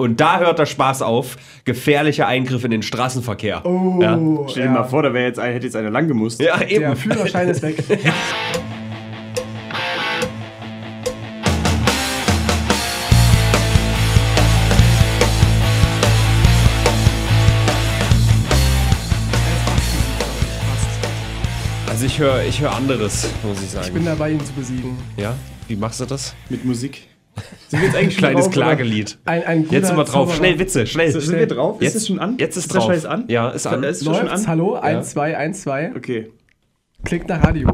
Und da hört der Spaß auf. Gefährliche Eingriffe in den Straßenverkehr. Oh, Ja, Stell dir mal vor, da wäre jetzt, ein- hätte jetzt einer lang gemusst. ja eben. Der Führerschein ist weg. Also ich höre ich hör anderes, muss ich Ich sagen. bin dabei, ihn zu besiegen. ja? Wie machst du das? Mit Musik. Sind wir jetzt eigentlich Kleines drauf? Klagelied. Ein, ein Jetzt sind wir drauf. Zauberer. Schnell, Witze, schnell. Sind wir drauf? Jetzt- ist es schon an? Jetzt ist, ist der drauf. Scheiß an? Ja, ist an. Ist schon an? Hallo? 1, 2, 1, 2. Okay. Klingt nach Radio.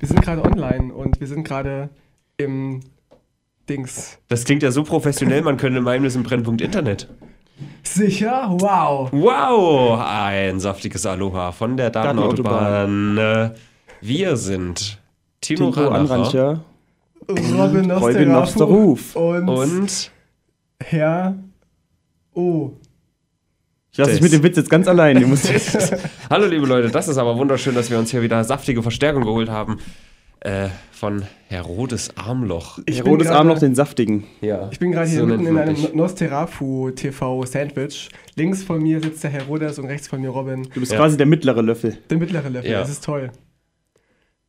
Wir sind gerade online und wir sind gerade im Dings. Das klingt ja so professionell, man könnte meinen, wir sind Brennpunkt Internet. Sicher? Wow. Wow, ein saftiges Aloha von der Datenautobahn. Wir sind Timo, Timo Ranacher Anrancher. Robin Nosterhof. und, und Herr O. Ich lasse dich mit dem Witz jetzt ganz allein. Hallo liebe Leute, das ist aber wunderschön, dass wir uns hier wieder saftige Verstärkung geholt haben äh, von Herodes Armloch. Ich bin Rotes gerade- Arm noch den saftigen. Ja, Ich bin gerade hier so mitten in einem dich. Nosferafu TV Sandwich. Links von mir sitzt der Herodes und rechts von mir Robin. Du bist Ja. quasi der mittlere Löffel. Der mittlere Löffel, Ja. das ist toll.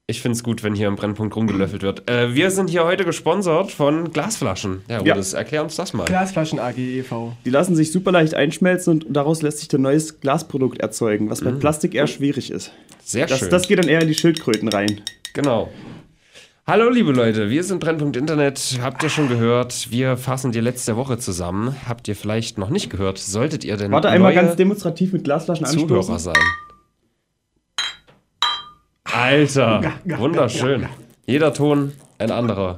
Ich finde es gut, wenn hier im Brennpunkt rumgelöffelt wird. Äh, wir sind hier heute gesponsert von Glasflaschen. Ja, Ja. Herodes, erklär uns das mal. Glasflaschen AG e.V. Die lassen sich super leicht einschmelzen und daraus lässt sich ein neues Glasprodukt erzeugen, was bei Plastik eher schwierig ist. Sehr Das, schön. das geht dann eher in die Schildkröten rein. Genau. Hallo liebe Leute, wir sind Brennpunkt Internet. Habt ihr schon gehört? Wir fassen die letzte Woche zusammen. Habt ihr vielleicht noch nicht gehört? Solltet ihr denn Warte einmal ganz demonstrativ mit Glasflaschen Zuhörer anstoßen. sein? Alter, wunderschön. Jeder Ton ein anderer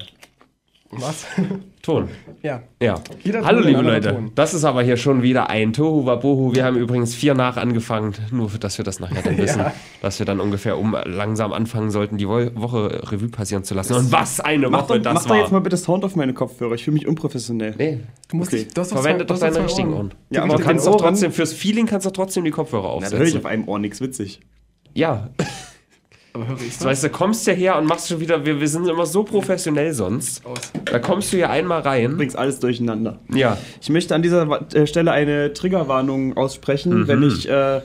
Was? Ton. ja. Ja. Jeder Ton Hallo liebe Leute, Ton. das ist aber hier schon wieder ein Tohu Wabohu. Wir haben übrigens vier nach angefangen, nur dass wir das nachher dann wissen, Ja. dass wir dann ungefähr um langsam anfangen sollten, die Wo Woche Revue passieren zu lassen. Und was eine Mach Woche doch, das mach doch war. jetzt mal bitte Sound auf meine Kopfhörer. Ich fühle mich unprofessionell. nee, Du musst Okay. doch verwende doch deine richtigen Ohren. Ja, aber du kannst doch Ohren- trotzdem, fürs Feeling kannst du trotzdem die Kopfhörer Na, da höre ich aufsetzen. auf einem Ohr nichts witzig. Ja, Aber höre ich das weißt du, kommst ja her und machst schon wieder, wir, wir sind immer so professionell sonst. aus. Da kommst du hier einmal rein. Bringst alles durcheinander. Ja, Ich möchte an dieser äh, Stelle eine Triggerwarnung aussprechen, wenn ich äh,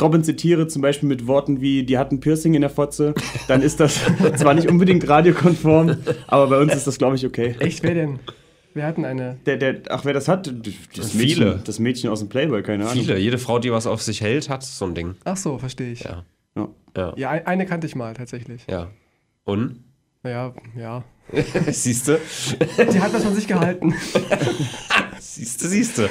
Robin zitiere, zum Beispiel mit Worten wie, die hatten Piercing in der Fotze, dann ist das zwar nicht unbedingt radiokonform, aber bei uns ist das, glaube ich, okay. Echt, wer denn? Wir hatten eine. Der, der, ach, wer das hat? Das. Mädchen, das Mädchen aus dem Playboy, keine Ahnung. viele. Jede Frau, die was auf sich hält, hat so ein Ding. Ach so, verstehe ich. Ja, Ja. ja, Ja, ein- eine kannte ich mal tatsächlich. ja. Und? Naja, ja. Siehst du? Die hat das von sich gehalten. Siehst du, siehst du.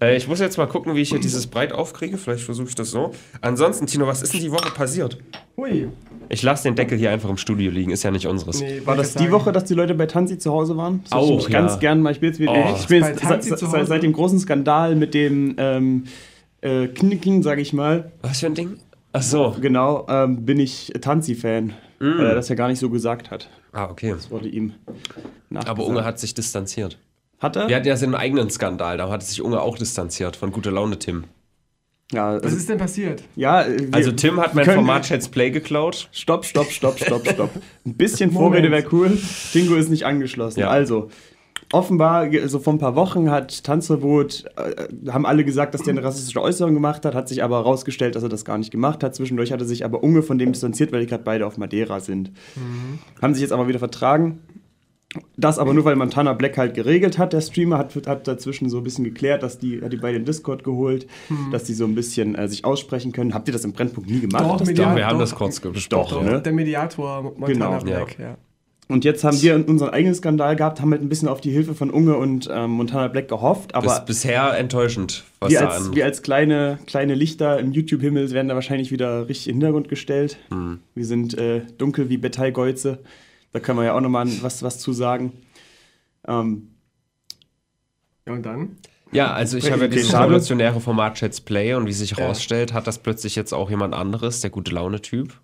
Äh, ich muss jetzt mal gucken, wie ich hier dieses breit aufkriege. Vielleicht versuche ich das so. Ansonsten, Tino, was ist denn die Woche passiert? Hui. Ich lasse den Deckel hier einfach im Studio liegen, ist ja nicht unseres. Nee, War das die sagen. Woche, dass die Leute bei Tanzi zu Hause waren? Das Auch, ich ganz ja. gern mal. Ich bin jetzt, wieder, Oh. ich bin Bei jetzt seit, zu seit, Hause? seit dem großen Skandal mit dem ähm, äh, Knicking, sage ich mal, Was für ein Ding? Ach so. genau, ähm, bin ich Tanzi-Fan, weil er das ja gar nicht so gesagt hat. Ah, okay. Das wurde ihm nachgesagt. Aber Unge hat sich distanziert. Hat er? Wir hatten ja seinen eigenen Skandal, da hat sich Unge auch distanziert von Gute Laune Tim. Ja, Was also, ist denn passiert? ja äh, wir- Also Tim hat mein Format Let's Play geklaut. Stopp, stopp, stopp, stopp, stopp. Ein bisschen. Vorrede wäre cool. Tingo ist nicht angeschlossen. Ja. Also, offenbar, so vor ein paar Wochen hat Tanzverbot, äh, haben alle gesagt, dass der eine rassistische Äußerung gemacht hat, hat sich aber herausgestellt, dass er das gar nicht gemacht hat. Zwischendurch hat er sich aber Unge von dem distanziert, weil die gerade beide auf Madeira sind. Haben sich jetzt aber wieder vertragen. Das aber nur, weil Montana Black halt geregelt hat. Der Streamer hat, hat dazwischen so ein bisschen geklärt, dass die, hat die beide in Discord geholt, dass die so ein bisschen äh, sich aussprechen können. Habt ihr das im Brennpunkt nie gemacht? Doch, Das- Mediator- Doch, wir haben doch. das kurz besprochen. Doch, ne? Der Mediator Montana Genau. Black, ja. Und jetzt haben wir unseren eigenen Skandal gehabt, haben halt ein bisschen auf die Hilfe von Unge und ähm, Montana Black gehofft, Bis, aber bisher enttäuschend, was wir da als, an. wir als kleine, kleine Lichter im YouTube-Himmel werden da wahrscheinlich wieder richtig in den Hintergrund gestellt. Hm. Wir sind äh, dunkel wie Betaigeuze. Da können wir ja auch nochmal was, was zu sagen. Ähm, Ja, und dann? Ja, also ich habe ja dieses revolutionäre Format Let's Play und wie sich Ja. herausstellt, hat das plötzlich jetzt auch jemand anderes, der gute Laune-Typ.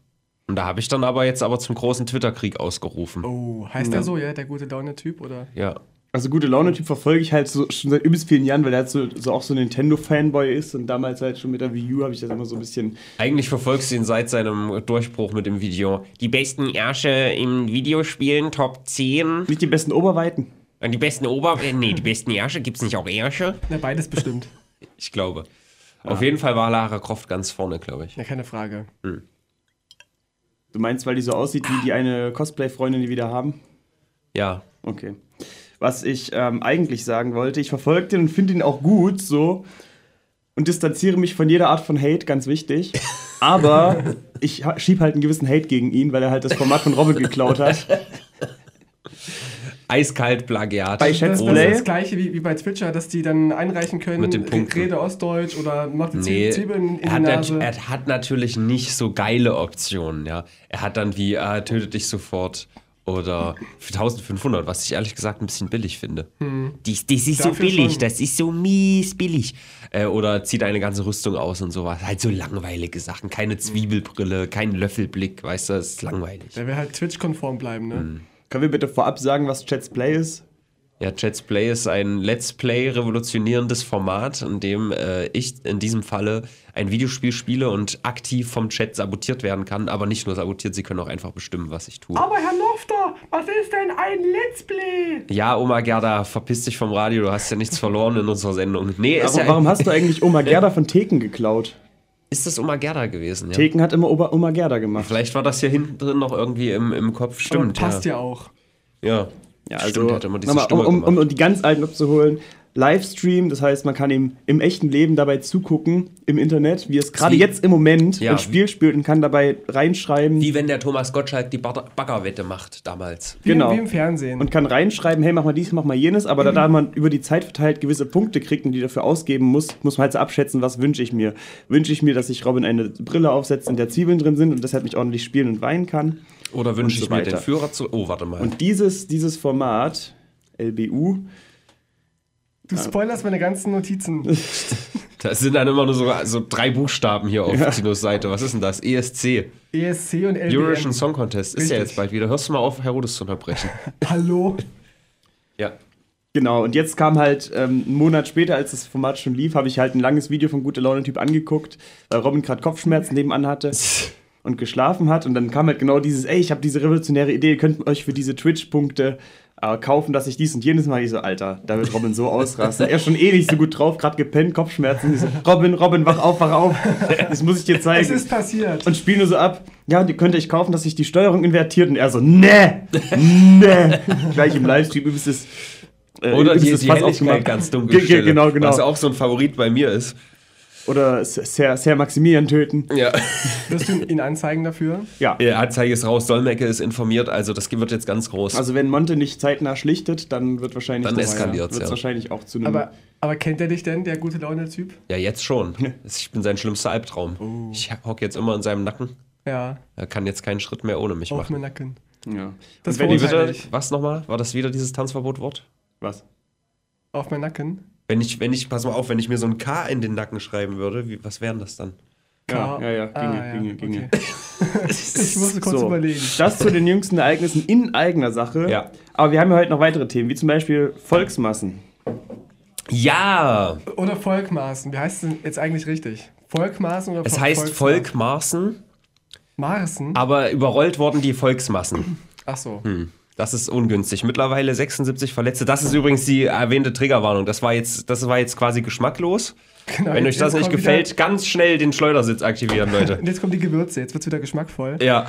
Und da habe ich dann aber jetzt aber zum großen Twitter-Krieg ausgerufen. Oh, heißt Ja. er so, ja, der gute Laune-Typ, oder? Ja. also gute Laune-Typ verfolge ich halt so, schon seit übelst vielen Jahren, weil er halt so, so auch so ein Nintendo-Fanboy ist und damals halt schon mit der Wii U habe ich das immer so ein bisschen Eigentlich verfolgst du ihn seit seinem Durchbruch mit dem Video. Die besten Ärsche in Videospielen, Top 10. nicht die besten Oberweiten. Und die besten Ober... Äh, nee, die besten Ärsche. Gibt es nicht auch Ärsche? Ja, beides bestimmt. Ich glaube. Auf jeden Fall war Lara Croft ganz vorne, glaube ich. Ja, keine Frage. Du meinst, weil die so aussieht wie die eine Cosplay-Freundin, die wir wieder haben? Ja. Okay. Was ich ähm, eigentlich sagen wollte, ich verfolge den und finde ihn auch gut so und distanziere mich von jeder Art von Hate, ganz wichtig. Aber ich ha- schieb halt einen gewissen Hate gegen ihn, weil er halt das Format von Robin geklaut hat. Eiskalt Plagiat. Bei Das, das ist das gleiche wie, wie bei Twitcher, dass die dann einreichen können, Mit den Punkten. Rede Ostdeutsch oder macht die Nee, Zwiebeln in er hat, die Nase. er hat natürlich nicht so geile Optionen, ja. Er hat dann wie, ah, tötet dich sofort oder für 1500, was ich ehrlich gesagt ein bisschen billig finde. Dies, das ist so Dafür billig, schon. das ist so mies billig. Äh, oder zieht eine ganze Rüstung aus und sowas. Halt so langweilige Sachen. Keine Zwiebelbrille, kein Löffelblick, weißt du, das ist langweilig. Der will halt Twitch-konform bleiben, ne? Hm. Können wir bitte vorab sagen, was Chats Play ist? Ja, Let's Play ist ein Let's Play revolutionierendes Format, in dem äh, ich in diesem Falle ein Videospiel spiele und aktiv vom Chat sabotiert werden kann, aber nicht nur sabotiert, sie können auch einfach bestimmen, was ich tue. Aber Herr Nofter, was ist denn ein Let's Play? Ja, Oma Gerda, verpiss dich vom Radio, du hast ja nichts verloren in unserer Sendung. Nee, ist, Warum, ja, warum hast du eigentlich Oma Gerda von Theken geklaut? Ist das Oma Gerda gewesen, ja? Theken hat immer Oma, Oma Gerda gemacht. Vielleicht war das hier hinten drin noch irgendwie im, im Kopf, stimmt. Aber passt ja. ja auch. Ja, Ja, also, stimmt, hat immer diese nochmal, um, um, um die ganz alten abzuholen. Livestream, das heißt, man kann ihm im echten Leben dabei zugucken im Internet, wie es gerade jetzt im Moment Ja. ein Spiel spielt und kann dabei reinschreiben Wie wenn der Thomas Gottschalk die Bagger- Baggerwette macht damals. Wie, Genau. wie im Fernsehen. und kann reinschreiben, hey, mach mal dies, mach mal jenes, aber da, da man über die Zeit verteilt gewisse Punkte kriegt und die dafür ausgeben muss, muss man halt so abschätzen, was wünsche ich mir. Wünsche ich mir, dass sich Robin eine Brille aufsetzt, in der Zwiebeln drin sind und deshalb nicht ordentlich spielen und weinen kann. Oder wünsche Und ich so mir den weiter. Führer zu. Oh, warte mal. Und dieses, dieses Format, LBU, du spoilerst meine ganzen Notizen. Das sind dann immer nur so, so drei Buchstaben hier auf Tinos Seite. Was ist denn das? ESC. ESC und LBM. Eurovision Song Contest. Ist ja Richtig. jetzt bald wieder. Hörst du mal auf, Herodes zu unterbrechen. Hallo? Ja. Genau, und jetzt kam halt ähm, einen Monat später, als das Format schon lief, habe ich halt ein langes Video von Gute Laune-Typ angeguckt, weil Robin gerade Kopfschmerzen nebenan hatte und geschlafen hat. Und dann kam halt genau dieses, ey, ich habe diese revolutionäre Idee, ihr könnt euch für diese Twitch-Punkte äh, kaufen, dass ich dies und jenes mache. Ich so, Alter, da wird Robin so ausrasten. er ist schon eh nicht so gut drauf, gerade gepennt, Kopfschmerzen. Ich so, Robin, Robin, wach auf, wach auf. Das muss ich dir Es zeigen. ist passiert. und spiel nur so ab, ja, die könnt ihr euch kaufen, dass sich die Steuerung invertiert. Und er so, ne, ne. Gleich im Livestream übelstes äh, Oder die, die Helligkeit ganz ge- Genau, genau. Was auch so ein Favorit bei mir ist. Oder Ser, Ser Maximilian töten. Ja. Wirst du ihn anzeigen dafür? Ja. ja Anzeige ist raus, Dolmecke ist informiert, also das wird jetzt ganz groß. Also wenn Monte nicht zeitnah schlichtet, dann wird wahrscheinlich Dann der eskaliert's, Wird's ja. wahrscheinlich auch zu einem Aber, aber kennt er dich denn, der gute Laune-Typ? ja, jetzt schon. Ich bin sein schlimmster Albtraum. Ich hock jetzt immer in seinem Nacken. Ja, Er kann jetzt keinen Schritt mehr ohne mich auf machen. mir Nacken. ja. Das Und wenn die ich. Was nochmal? War das wieder dieses Tanzverbot-Wort? was? Auf mir Nacken. Wenn ich, wenn ich, pass mal auf, wenn ich mir so ein K in den Nacken schreiben würde, wie, was wären das dann? Ja, K- ja, ja, ginge, Ah, ginge, ginge. okay. ich musste kurz So. überlegen. Das zu den jüngsten Ereignissen in eigener Sache. Ja. Aber wir haben ja heute noch weitere Themen, wie zum Beispiel Volksmassen. Ja! Oder Volkmaßen. Wie heißt es denn jetzt eigentlich richtig? Volkmaßen oder Es heißt Volksmaßen? Volk Marsen, Marsen? aber überrollt wurden die Volksmassen. Ach so. Hm. Das ist ungünstig. Mittlerweile 76 Verletzte. Das ist übrigens die erwähnte Triggerwarnung. Das war jetzt, das war jetzt quasi geschmacklos. Genau, Wenn euch das nicht gefällt, ganz schnell den Schleudersitz aktivieren, Leute. und jetzt kommen die Gewürze. Jetzt wird es wieder geschmackvoll. Ja.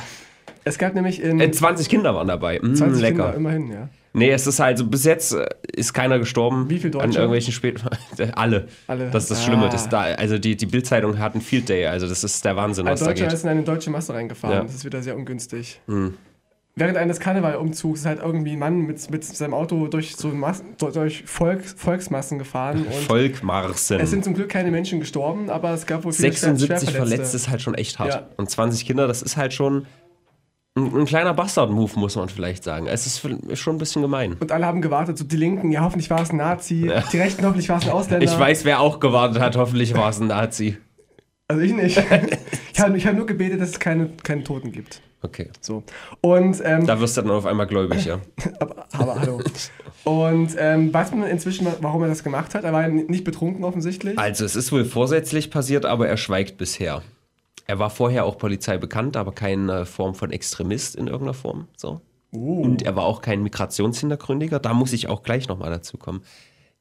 Es gab nämlich in Äh, 20 Kinder waren dabei. Mm, 20 lecker. Kinder, immerhin, ja. Nee, es ist also bis jetzt äh, ist keiner gestorben. Wie viel Deutsche? An irgendwelchen Spät Alle. Alle. Das ist das Ah. Schlimme. Das da, also die, die Bildzeitung hat einen Field Day. Also das ist der Wahnsinn, was da Deutscher geht. ist in eine deutsche Masse reingefahren. Ja. Das ist wieder sehr ungünstig. Während eines Karnevalumzugs ist halt irgendwie ein Mann mit, mit seinem Auto durch so Massen, durch Volks, Volksmassen gefahren Volkmarsen. es sind zum Glück keine Menschen gestorben, aber es gab wohl viele schwer- 76 Schwerverletzte. Verletzte ist halt schon echt hart. Ja. Und 20 Kinder, das ist halt schon ein, ein kleiner Bastard-Move, muss man vielleicht sagen. Es ist schon ein bisschen gemein. Und alle haben gewartet, so die Linken, ja hoffentlich war es ein Nazi, die Rechten, hoffentlich war es ein Ausländer. Ich weiß, wer auch gewartet hat. Hoffentlich war es ein Nazi. Also ich nicht. ich habe hab nur gebetet, dass es keine, keine Toten gibt. Okay. So. Und, ähm, Da wirst du dann auf einmal gläubig, ja. aber, aber hallo. Und ähm, weiß man inzwischen, warum er das gemacht hat? Er war ja nicht betrunken offensichtlich. Also, es ist wohl vorsätzlich passiert, aber er schweigt bisher. Er war vorher auch Polizei bekannt, aber keine Form von Extremist in irgendeiner Form. So. Und er war auch kein Migrationshintergründiger. Da muss ich auch gleich nochmal dazu kommen.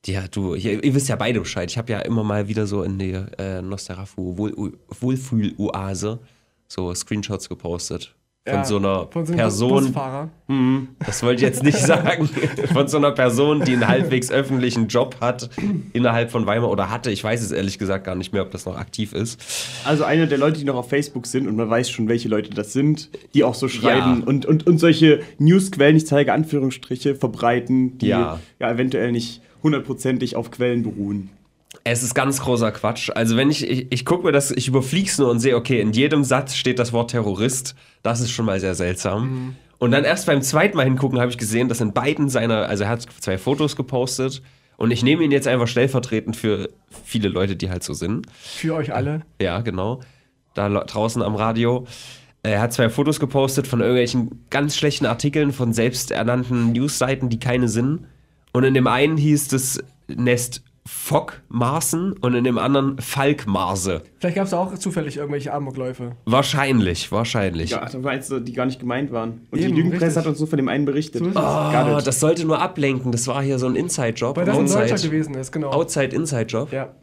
Ja, du, ihr, ihr wisst ja beide Bescheid. Ich habe ja immer mal wieder so in die äh, Nosterafu Wohl, Wohlfühl-Oase so Screenshots gepostet. Von Ja, so einer von so Person, Busfahrer. das wollte ich jetzt nicht sagen, von so einer Person, die einen halbwegs öffentlichen Job hat innerhalb von Weimar oder hatte. Ich weiß es ehrlich gesagt gar nicht mehr, ob das noch aktiv ist. Also einer der Leute, die noch auf Facebook sind und man weiß schon, welche Leute das sind, die auch so schreiben Ja. und, und, und solche Newsquellen, ich zeige Anführungsstriche, verbreiten, die Ja. ja, eventuell nicht hundertprozentig auf Quellen beruhen. Es ist ganz großer Quatsch. Also wenn ich, ich, ich gucke mir das, ich überflieg's nur und sehe, okay, in jedem Satz steht das Wort Terrorist. Das ist schon mal sehr seltsam. Und dann erst beim zweiten Mal hingucken habe ich gesehen, dass in beiden seiner, also er hat zwei Fotos gepostet und ich nehme ihn jetzt einfach stellvertretend für viele Leute, die halt so sind. Für euch alle. Ja, genau. Da draußen am Radio. Er hat zwei Fotos gepostet von irgendwelchen ganz schlechten Artikeln von selbsternannten Newsseiten, die keine sind. Und in dem einen hieß das Nest Fockmarsen und in dem anderen Falkmarse. Vielleicht gab es auch zufällig irgendwelche Amokläufe. Wahrscheinlich, wahrscheinlich. Ja, da meinst du, die gar nicht gemeint waren. Und Eben, die Lügenpresse hat uns nur von dem einen berichtet. So Oh, das sollte nur ablenken. Das war hier so ein Inside-Job. Weil das ein Deutscher Outside, gewesen ist, genau. Outside Inside-Job. Ja.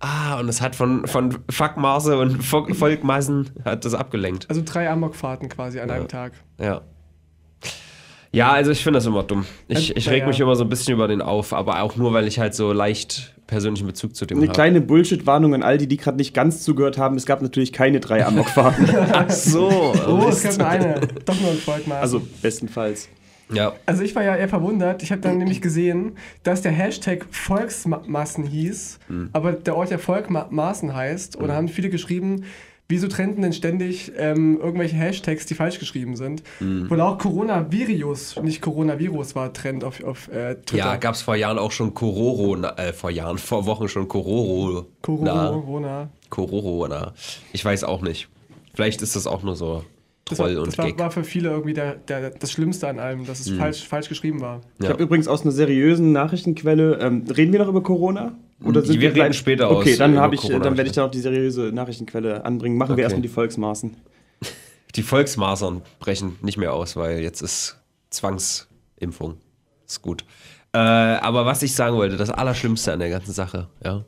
Ah, und es hat von, von Fuckmarse und Volkmassen hat das abgelenkt. Also drei Amokfahrten quasi an einem Tag. Ja. Ja, also ich finde das immer dumm. Ich, ich Ja, reg mich immer so ein bisschen über den auf, aber auch nur, weil ich halt so leicht persönlichen Bezug zu dem Eine habe. kleine Bullshit-Warnung an all die, die gerade nicht ganz zugehört haben. Es gab natürlich keine drei Amokfahrten. Ach so. Oh, es gab nur eine. Doch nur ein Volkmaß. also bestenfalls. ja. Also ich war ja eher verwundert. Ich habe dann nämlich gesehen, dass der Hashtag Volksmassen hieß, Hm. aber der Ort ja Volkmaßen heißt. Und da haben viele geschrieben, wieso trenden denn ständig ähm, irgendwelche Hashtags, die falsch geschrieben sind? Hm. Wohl auch Coronavirus, nicht Coronavirus war Trend auf, auf äh, Twitter. Ja, gab es vor Jahren auch schon Kororo, äh, vor Jahren, vor Wochen schon Kororo. Na, Corona. Kororo, na. Ich weiß auch nicht. Vielleicht ist das auch nur so Das, war, Troll und das war, Gag. war für viele irgendwie der, der, das Schlimmste an allem, dass es Hm. falsch, falsch geschrieben war. Ich Ja. habe übrigens aus einer seriösen Nachrichtenquelle, ähm, reden wir noch über Corona? Oder Die- wir reden gleich- später Okay, aus, dann, über hab ich, dann werde ich da noch die seriöse Nachrichtenquelle anbringen. Machen Okay. wir erstmal die Volksmaßen. Die Volksmasern brechen nicht mehr aus, weil jetzt ist Zwangsimpfung. Ist gut. Äh, aber was ich sagen wollte, das Allerschlimmste an der ganzen Sache, ja,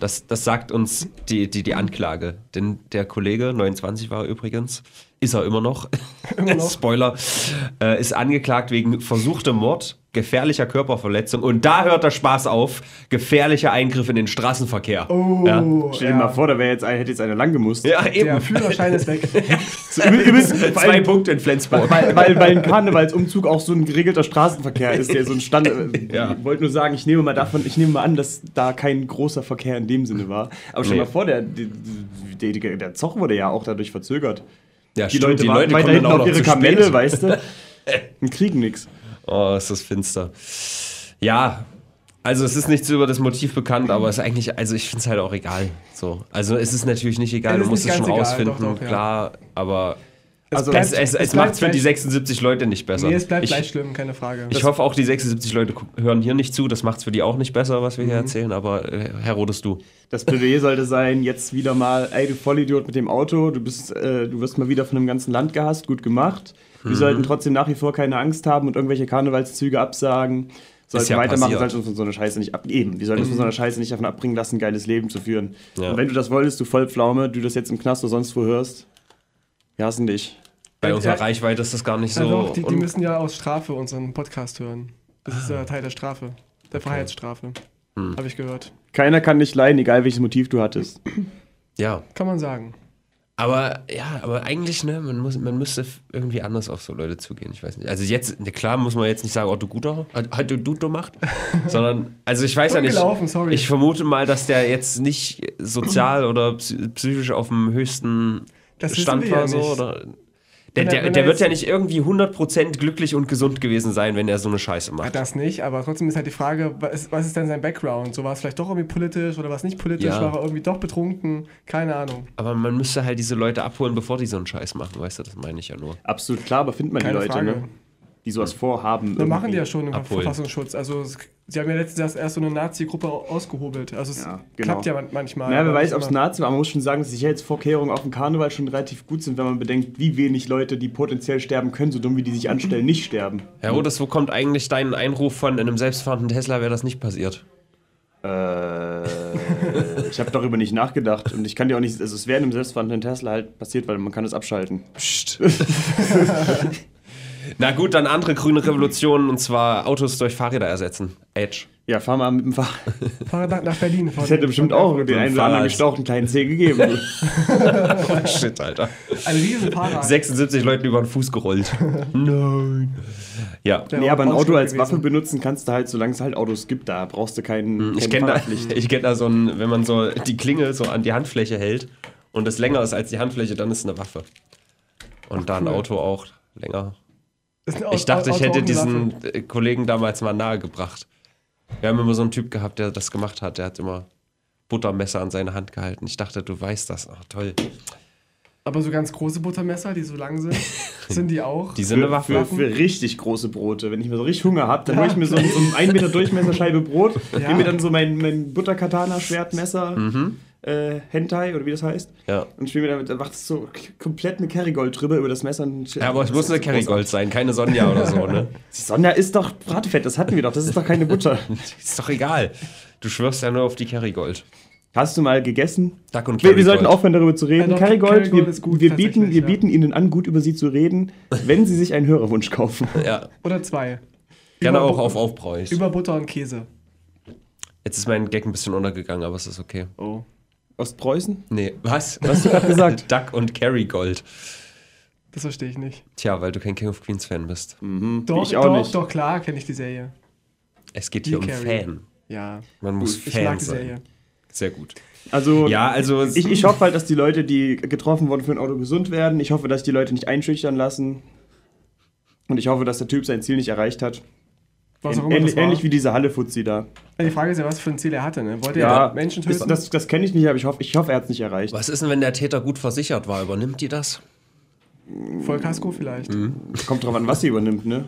das, das sagt uns die, die, die Anklage. Denn der Kollege, 29 war er übrigens, ist er immer noch, Immer noch. Spoiler, äh, ist angeklagt wegen versuchtem Mord, gefährlicher Körperverletzung und da hört der Spaß auf, gefährlicher Eingriff in den Straßenverkehr. Oh, Ja. Stell dir mal vor, da wäre jetzt ein, hätte jetzt einer lang gemusst. Ja, eben. Der Führerschein ist weg. So, vor Zwei allem- Punkte in Flensburg. Weil, weil, weil ein Karnevalsumzug auch so ein geregelter Straßenverkehr ist, der so ein Stand. Ja. Ich wollte nur sagen, ich nehme mal davon, ich nehme mal an, dass da kein großer Verkehr in dem Sinne war. Aber stell dir Nee. mal vor, der, der, der, der Zoch wurde ja auch dadurch verzögert. Ja, Die stimmt, Leute, die Leute weiter kommen hinten dann auch auf noch ihre zu Kamelle, spät. weißt du? Und kriegen nichts. Oh, ist das finster. Ja, also es ist nichts über das Motiv bekannt, aber es ist eigentlich, also ich finde es halt auch egal. So. Also es ist natürlich nicht egal, Es du musst es schon egal, rausfinden, doch, doch, ja. klar, aber Also, es, es, es, bleibt macht für die gleich- 76 Leute nicht besser. Nee, es bleibt ich, gleich schlimm, keine Frage. ich hoffe auch, die 76 Leute hören hier nicht zu, das macht es für die auch nicht besser, was wir Mhm. hier erzählen, aber äh, Herr Rodest, du. Das Plädoyer sollte sein, jetzt wieder mal, ey, du Vollidiot mit dem Auto, du, bist, äh, du wirst mal wieder von einem ganzen Land gehasst, gut gemacht. Mhm. Wir sollten trotzdem nach wie vor keine Angst haben und irgendwelche Karnevalszüge absagen. Sollten ja weitermachen, sollten uns von so einer Scheiße nicht abgeben. Wir sollten uns von so einer Scheiße nicht davon abbringen lassen, ein geiles Leben zu führen. Ja. Und wenn du das wolltest, du Vollpflaume, du das jetzt im Knast oder sonst wo hörst, wir hassen dich. Bei unserer ja. Reichweite ist das gar nicht so. ja, doch, die, die müssen ja aus Strafe unseren Podcast hören. Das ist ja Teil der Strafe. Der Freiheitsstrafe. Hm. Habe ich gehört. Keiner kann dich leiden, egal welches Motiv du hattest. ja, Kann man sagen. Aber ja, aber eigentlich, ne, man, muss, man müsste irgendwie anders auf so Leute zugehen. Ich weiß nicht. Also jetzt, ne, klar muss man jetzt nicht sagen, oh, du guter, hat du Duto macht, sondern, also ich weiß ja nicht. sorry. Ich vermute mal, dass der jetzt nicht sozial oder psy- psychisch auf dem höchsten Das Stand war, ja so, oder? Der, er- der, der er wird ja nicht irgendwie 100% glücklich und gesund gewesen sein, wenn er so eine Scheiße macht. das nicht, aber trotzdem ist halt die Frage, was ist, was ist denn sein Background? So war es vielleicht doch irgendwie politisch oder war es nicht politisch? Ja. War er irgendwie doch betrunken? Keine Ahnung. Aber man müsste halt diese Leute abholen, bevor die so einen Scheiß machen, weißt du? Das meine ich ja nur. Absolut klar, aber findet man Keine die Leute, Frage. ne? die sowas vorhaben. Wir machen die ja schon im Abholen. Verfassungsschutz. Also es- Sie haben ja letztens erst, erst so eine Nazi-Gruppe ausgehobelt. Also es Ja, genau. klappt ja man- manchmal. Ja, wer weiß, ob es. Nazi war. Man muss schon sagen, dass die Sicherheitsvorkehrungen auf dem Karneval schon relativ gut sind, wenn man bedenkt, wie wenig Leute, die potenziell sterben können, so dumm wie die sich anstellen, nicht sterben. Herr Rodes, wo kommt eigentlich dein Einruf von in einem selbstfahrenden Tesla wäre das nicht passiert? Äh, ich habe darüber nicht nachgedacht und ich kann dir auch nicht, also es wäre in einem selbstfahrenden Tesla halt passiert, weil man kann es abschalten. Psst. Na gut, dann andere grüne Revolutionen und zwar Autos durch Fahrräder ersetzen. Edge. Ja, fahr mal mit dem Fahrrad. Fahrrad nach, Berlin. Das hätte bestimmt auch den einen oder anderen Fahrrad. gestauchten kleinen Zeh gegeben. Shit, Alter. Ein riesen Fahrrad. 76 Leuten über den Fuß gerollt. Nein. Ja. Der nee, aber ein Auto als gewesen. Waffe benutzen kannst du halt, solange es halt Autos gibt, da brauchst du keinen. Ich keine kenne da, ich kenn da so ein, wenn man so die Klinge so an die Handfläche hält und es länger ist als die Handfläche, dann ist es eine Waffe. Und da ein cool. Auto auch länger. Ich dachte, ich hätte eine diesen äh, Kollegen damals mal nahegebracht. Wir haben immer so einen Typ gehabt, der das gemacht hat. Der hat immer Buttermesser an seine Hand gehalten. Ich dachte, du weißt das. Ach, toll. Aber so ganz große Buttermesser, die so lang sind, sind die auch. Die sind eine Für, Waffe. für, für richtig große Brote. Wenn ich mir so richtig Hunger habe, dann hole ich mir so, ein- so ein 1 Meter Durchmesserscheibe Brot, Ja. nehme mir dann so mein, mein Butterkatana-Schwertmesser, Mhm. Äh, Hentai oder wie das heißt, Ja. und spiele mir damit, dann macht es so komplett eine Kerrygold drüber über das Messer. Und ja, aber es muss eine Kerrygold sein, keine Sonja oder so, ne? Die Sonja ist doch Bratfett, das hatten wir doch, das ist doch keine Butter. Ist doch egal. Du schwörst ja nur auf die Kerrygold. Hast du mal gegessen? Duck und Wir, wir sollten aufhören, darüber zu reden. Ja, Kerrygold, wir, ist gut, wir, bieten, wir ja. bieten Ihnen an, gut über Sie zu reden, wenn Sie sich einen Hörerwunsch kaufen. Ja, Oder zwei. gerne Über auch auf Aufbräuch. Über Butter und Käse. Jetzt ist mein Gag ein bisschen untergegangen, aber es ist okay. Oh. Ostpreußen? Nee, was? Was hast du gerade gesagt? Duck und Kerrygold. Das verstehe ich nicht. Tja, weil du kein King of Queens Fan bist. Doch, ich auch doch, nicht. doch, klar kenne ich die Serie. Es geht Die hier um Carrie. Fan. Ja. Man muss Ich Fan mag die sein. Serie. Sehr gut. Also, Ja, also ich, ich hoffe halt, dass die Leute, die getroffen wurden für ein Auto, gesund werden. Ich hoffe, dass die Leute nicht einschüchtern lassen. Und ich hoffe, dass der Typ sein Ziel nicht erreicht hat. Was auch immer Ähnlich, das war. ähnlich wie diese Halle-Fuzzi da. Die Frage ist ja, was für ein Ziel er hatte. Ne? Wollte Ja, er Menschen das, töten? das, das kenne ich nicht, aber ich hoffe, ich hoffe, er hat es nicht erreicht. was ist denn, wenn der Täter gut versichert war? Übernimmt die das? Vollkasko vielleicht. Mhm. Kommt drauf an, was sie übernimmt, ne?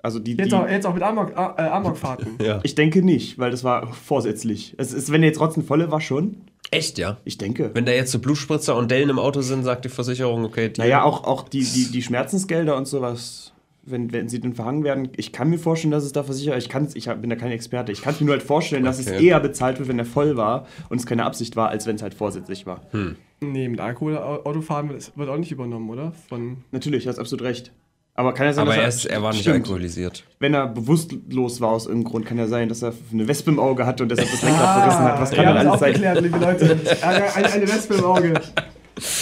Also die, Jetzt, die auch, jetzt auch mit Amok, äh, Amokfahrten. Ja. ich denke nicht, weil das war vorsätzlich. Es ist, wenn er jetzt trotzdem volle war, schon. Echt, ja? Ich denke. Wenn da jetzt so Blutspritzer und Dellen im Auto sind, sagt die Versicherung, okay, die Naja, auch, auch die, die, die Schmerzensgelder und sowas, wenn, wenn sie denn verhangen werden, ich kann mir vorstellen, dass es da versichert ich, kann's, ich bin da kein Experte, ich kann es mir nur halt vorstellen, dass es eher bezahlt wird, wenn er voll war und es keine Absicht war, als wenn es halt vorsätzlich war. Nee, mit Alkohol Au- Autofahren wird auch nicht übernommen, oder? Von Natürlich, du hast absolut recht. Aber kann ja sein, aber dass er, ist, er war nicht Stimmt. alkoholisiert. Wenn er bewusstlos war aus irgendeinem Grund, kann ja sein, dass er eine Wespe im Auge hatte und deshalb das Lenkrad verrissen hat. Was kann haben es alles sein? aufgeklärt, liebe Leute. Eine, eine, eine Wespe im Auge.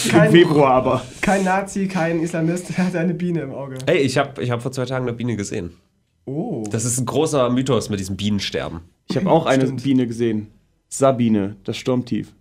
Im Kein, Februar aber. kein Nazi, kein Islamist, er hatte eine Biene im Auge. Hey, ich habe ich hab vor zwei Tagen eine Biene gesehen. Oh. Das ist ein großer Mythos mit diesem Bienensterben. Ich habe auch eine Stimmt. Biene gesehen. Sabine, das Sturmtief.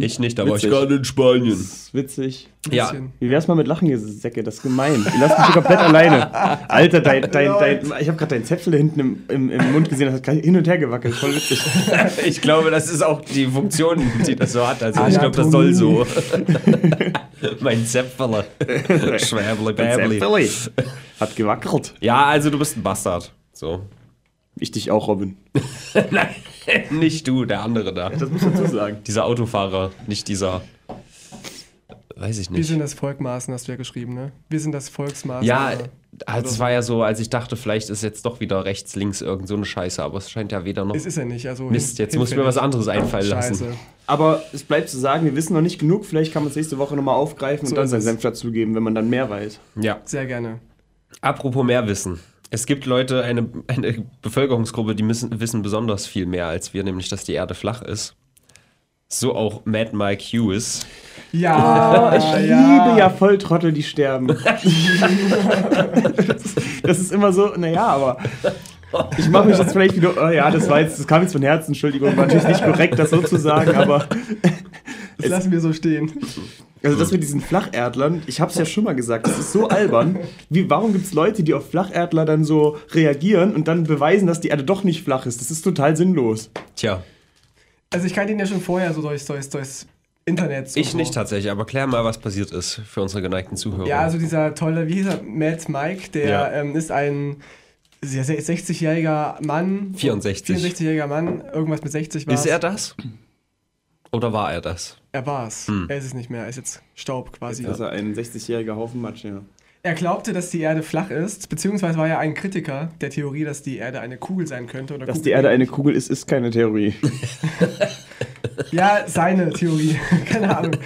Ich nicht, aber Witzig. ich gerade in Spanien. Das ist witzig. Ja. Wie wär's mal mit Lachen, ihr Säcke? Das ist gemein. Ihr lasst mich hier komplett alleine. Alter, dein, dein, dein, ich habe gerade deinen Zäpfel da hinten im, im, im Mund gesehen, das hat hin und her gewackelt. Voll witzig. Ich glaube, das ist auch die Funktion, die das so hat. Also ich Anatomie. glaube, das soll so. mein bäbli. Zäpfeli. Hat gewackelt. Ja, also du bist ein Bastard. So. Ich dich auch, Robin. Nein, nicht du, der andere da. Das muss man dazu sagen. Dieser Autofahrer, nicht dieser. Weiß ich Wir nicht. sind das Volkmaßen, hast du ja geschrieben, ne? Wir sind das Volksmaßen. Ja, aber- also es war ja so, als ich dachte, vielleicht ist jetzt doch wieder rechts, links irgend so eine Scheiße, aber es scheint ja weder noch. Es ist ja nicht. Also Mist, jetzt muss ich mir was anderes einfallen lassen. Scheiße. Aber es bleibt zu sagen, wir wissen noch nicht genug. Vielleicht kann man es nächste Woche nochmal aufgreifen So und dann seinen es. Senf dazugeben, wenn man dann mehr weiß. Ja. Sehr gerne. Apropos mehr Wissen. Es gibt Leute, eine, eine Bevölkerungsgruppe, die müssen, wissen besonders viel mehr als wir, nämlich, dass die Erde flach ist. So auch Mad Mike Hughes. Ja, Ich liebe ja Volltrottel, die sterben. das, ist, das ist immer so, naja, aber ich mache mich jetzt vielleicht wieder, oh ja, das war jetzt, das kam jetzt von Herzen, Entschuldigung, war natürlich nicht korrekt, das so zu sagen, aber Das lassen wir so stehen. also das mit diesen Flacherdlern, ich habe es ja schon mal gesagt, das ist so albern. Wie, warum gibt es Leute, die auf Flacherdler dann so reagieren und dann beweisen, dass die Erde doch nicht flach ist? Das ist total sinnlos. Tja, Also ich kannte ihn ja schon vorher so durchs, durchs, durchs Internet. So ich nicht so. tatsächlich, aber klär mal, was passiert ist für unsere geneigten Zuhörer. Ja, also dieser tolle, wie hieß er, Mad Mike, der Ja. ähm, ist ein sehr- sehr 60-jähriger Mann. 64. 64-jähriger Mann, irgendwas mit 60 war Ist er das? Oder war er das? Er war's. Hm. Er ist es nicht mehr. Er ist jetzt Staub quasi. Das ist ein 60-jähriger Haufen Matsch, ja. Er glaubte, dass die Erde flach ist, beziehungsweise war er ein Kritiker der Theorie, dass die Erde eine Kugel sein könnte. Oder Dass Kugel- die Erde eine Kugel ist, ist keine Theorie. Ja, seine Theorie. Keine Ahnung.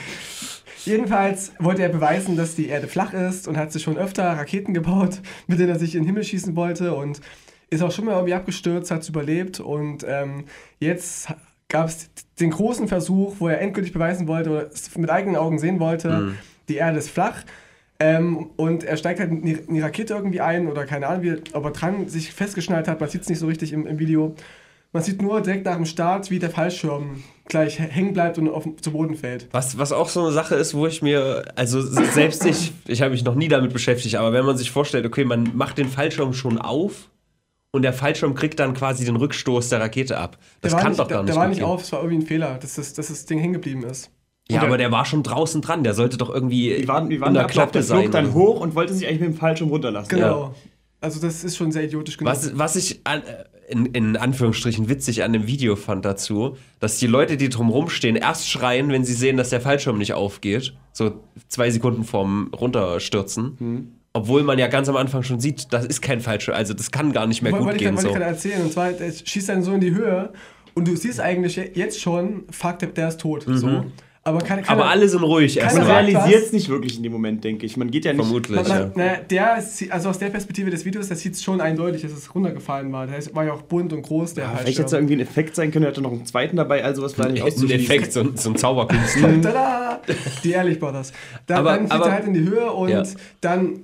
Jedenfalls wollte er beweisen, dass die Erde flach ist und hat sich schon öfter Raketen gebaut, mit denen er sich in den Himmel schießen wollte und ist auch schon mal irgendwie abgestürzt, hat es überlebt und ähm, jetzt gab es den großen Versuch, wo er endgültig beweisen wollte oder es mit eigenen Augen sehen wollte, die Erde ist flach. Ähm, und er steigt halt in die, in die Rakete irgendwie ein oder keine Ahnung, wie, ob er dran sich festgeschnallt hat. Man sieht es nicht so richtig im, im Video. Man sieht nur direkt nach dem Start, wie der Fallschirm gleich hängen bleibt und auf, zu Boden fällt. Was, was auch so eine Sache ist, wo ich mir, also selbst ich, ich habe mich noch nie damit beschäftigt, aber wenn man sich vorstellt, okay, man macht den Fallschirm schon auf und der Fallschirm kriegt dann quasi den Rückstoß der Rakete ab. Das der kann nicht, doch gar der, nicht der war nicht gehen. auf, es war irgendwie ein Fehler, dass das, dass das Ding hängen geblieben ist. Ja, Und aber der- der war schon draußen dran, der sollte doch irgendwie Wir waren, wir waren in der der Klappe, der flog sein. dann hoch und wollte sich eigentlich mit dem Fallschirm runterlassen. Genau. Also das ist schon sehr idiotisch genug. Was, was ich an, in, in Anführungsstrichen witzig an dem Video fand dazu, dass die Leute, die drumherum stehen, erst schreien, wenn sie sehen, dass der Fallschirm nicht aufgeht. So zwei Sekunden vorm Runterstürzen. Hm. Obwohl man ja ganz am Anfang schon sieht, das ist kein Fallschirm, also das kann gar nicht mehr Wollte gut ich, gehen. ich So. gerade erzählen. Und zwar, der schießt dann so in die Höhe und du siehst eigentlich je- jetzt schon, fuck, der, der ist tot. So. Aber keine, keine, Mhm. Aber alle sind ruhig Man realisiert es nicht wirklich in dem Moment, denke ich. Man geht ja nicht. Vermutlich. Man, Ja. na, der, sie- also aus der Perspektive des Videos, das sieht es schon eindeutig, dass es runtergefallen war. Der war ja auch bunt und groß, der Vielleicht hätte es irgendwie ein Effekt sein können, er hatte noch einen zweiten dabei, also was war nicht Ein. Effekt, so, ein- so ein Zauberkünstler. Tada! Die Ehrlich Brothers. Dann, Aber- dann fliegt aber- er halt in die Höhe und Ja. dann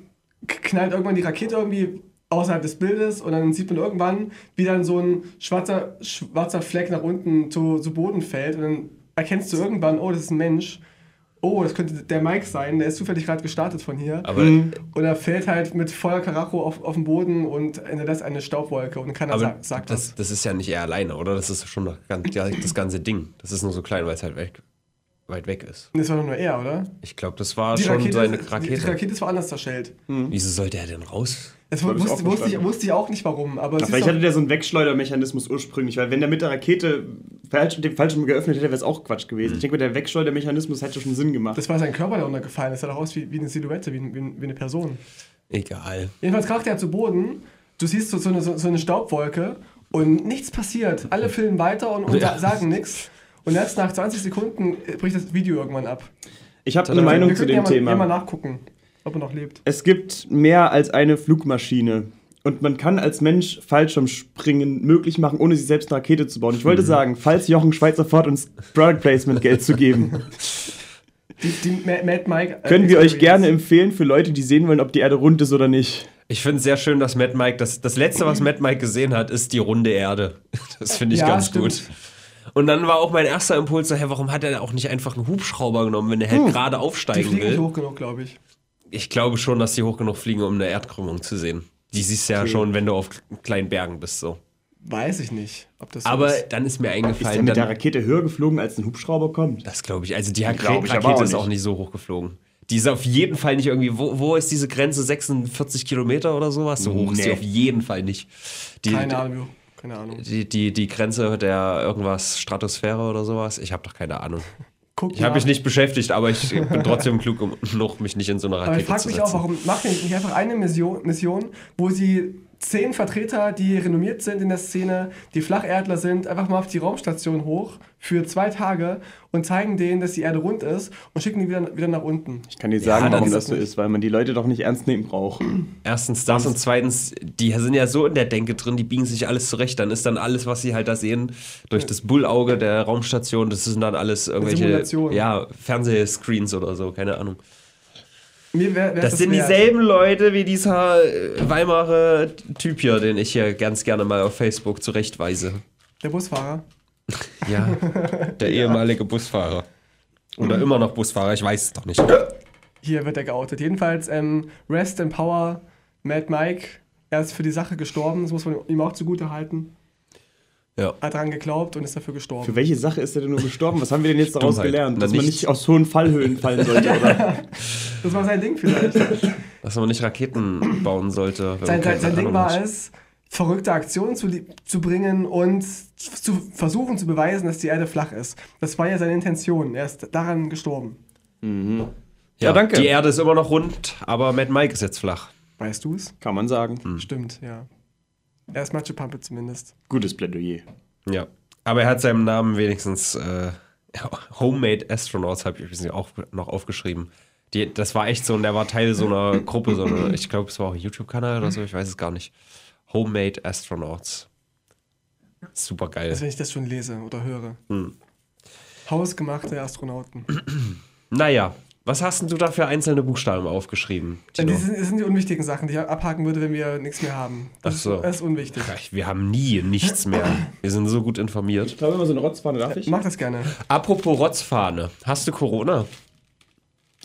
knallt irgendwann die Rakete irgendwie außerhalb des Bildes und dann sieht man irgendwann, wie dann so ein schwarzer, schwarzer Fleck nach unten zu, zu Boden fällt und dann erkennst du irgendwann, oh, das ist ein Mensch. Oh, das könnte der Mike sein, der ist zufällig gerade gestartet von hier. Aber, und er fällt halt mit voller Karacho auf, auf den Boden und hinterlässt eine Staubwolke und keiner aber sagt, sagt das, was. das ist ja nicht er alleine, oder? Das ist schon das ganze Ding. Das ist nur so klein, weil es halt weg, weit weg ist. Das war doch nur er, oder? Ich glaube, das war Die schon Rakete, seine Rakete. die Rakete ist woanders zerschellt. Wieso sollte er denn raus? Das ich wusste, auch wusste, ich, wusste ich auch nicht warum, aber ist Vielleicht hatte der so einen Wegschleudermechanismus ursprünglich, weil wenn der mit der Rakete falsch, den Fallschirm geöffnet hätte, wäre es auch Quatsch gewesen. Ich denke, der Wegschleudermechanismus hätte schon Sinn gemacht. das war sein Körper, der runtergefallen ist. Er sah doch aus wie, wie eine Silhouette, wie, wie, wie eine Person. Egal. Jedenfalls kracht er zu Boden. Du siehst so, so, eine, so, so eine Staubwolke und nichts passiert. Alle filmen weiter und, und Ja. sa- sagen nichts. Und erst nach 20 Sekunden äh, bricht das Video irgendwann ab. Ich habe eine Meinung zu dem ja mal, ja mal Thema. nachgucken, ob er noch lebt. Es gibt mehr als eine Flugmaschine. Und man kann als Mensch Fallschirmspringen möglich machen, ohne sich selbst eine Rakete zu bauen. Ich Mhm. wollte sagen, falls Jochen Schweizer fort uns Product Placement Geld zu geben, Die, die Ma- Mad Mike. äh, können wir euch gerne empfehlen für Leute, die sehen wollen, ob die Erde rund ist oder nicht. Ich finde es sehr schön, dass Matt Mike, das, das letzte, was Matt Mike gesehen hat, ist die runde Erde. Das finde ich Ja, ganz stimmt. gut. Und dann war auch mein erster Impuls hä, warum hat er auch nicht einfach einen Hubschrauber genommen, wenn er halt gerade Die aufsteigen fliegen nicht will? hoch genug, glaube ich. Ich glaube schon, dass die hoch genug fliegen, um eine Erdkrümmung zu sehen. Die siehst du ja Okay. schon, wenn du auf kleinen Bergen bist, so. Weiß ich nicht, ob das so Aber ist. dann ist mir Ist der eingefallen, mit der dann, Rakete höher geflogen, als ein Hubschrauber kommt? das glaube ich. Also die Rak Glaub Rakete auch ist nicht. auch nicht so hoch geflogen. Die ist auf jeden Fall nicht irgendwie, wo, wo ist diese Grenze? 46 Kilometer oder sowas? So hoch ist die Nee. auf jeden Fall nicht. Die, Keine Ahnung. Keine Ahnung. Die, die, die Grenze der irgendwas Stratosphäre oder sowas? Ich habe doch keine Ahnung. Guck Ich habe mich nicht beschäftigt, aber ich bin trotzdem klug genug, mich nicht in so eine Aber Rakete ich frage zu mich setzen. auch, warum macht ihr nicht einfach eine Mission, Mission, wo sie zehn Vertreter, die renommiert sind in der Szene, die Flacherdler sind, einfach mal auf die Raumstation hoch für zwei Tage und zeigen denen, dass die Erde rund ist und schicken die wieder, wieder nach unten. Ich kann dir Ja, sagen, dann warum das so ist, weil man die Leute doch nicht ernst nehmen braucht. Erstens das und zweitens, die sind ja so in der Denke drin, die biegen sich alles zurecht. Dann ist dann alles, was sie halt da sehen, durch das Bullauge der Raumstation, das sind dann alles irgendwelche ja, Fernsehscreens oder so, keine Ahnung. Mir wär, wär Das sind wert. dieselben Leute wie dieser äh, Weimarer Typ hier, den ich hier ganz gerne mal auf Facebook zurechtweise. Der Busfahrer. Ja, der ehemalige Busfahrer. Oder immer noch Busfahrer, ich weiß es doch nicht. Hier wird er geoutet. Jedenfalls, ähm, Rest in Power, Mad Mike. Er ist für die Sache gestorben, das muss man ihm auch zugute halten. Ja. Hat daran geglaubt und ist dafür gestorben. Für welche Sache ist er denn nur gestorben? Was haben wir denn jetzt daraus gelernt? Dass man nicht aus hohen Fallhöhen fallen sollte, oder? Das war sein Ding vielleicht. Dass man nicht Raketen bauen sollte. sein, sein, sein Ding war es, verrückte Aktionen zu, zu bringen und zu versuchen zu beweisen, dass die Erde flach ist. Das war ja seine Intention. Er ist daran gestorben. Ja, danke. Die Erde ist immer noch rund, aber Mad Mike ist jetzt flach. Weißt du es? Kann man sagen. Hm. Stimmt, ja. Er ist Matschepampe zumindest. Gutes Plädoyer. Ja. Aber er hat seinem Namen wenigstens äh, Homemade Astronauts, habe ich auch noch aufgeschrieben. Die, das war echt so, und der war Teil so einer Gruppe, so eine, ich glaube, es war auch ein YouTube-Kanal oder so, ich weiß es gar nicht. Homemade Astronauts. Super geil. Also wenn ich das schon lese oder höre. Hm. Hausgemachte Astronauten. Naja, was hast denn du da für einzelne Buchstaben aufgeschrieben? Äh, Tino? Das sind, das sind die unwichtigen Sachen, die ich abhaken würde, wenn wir nichts mehr haben. Das, Ach so. ist, das ist unwichtig. Wir haben nie nichts mehr. Wir sind so gut informiert. Ich glaube immer so eine Rotzpfanne, darf ich? Mach das gerne. Apropos Rotzfahne. Hast du Corona?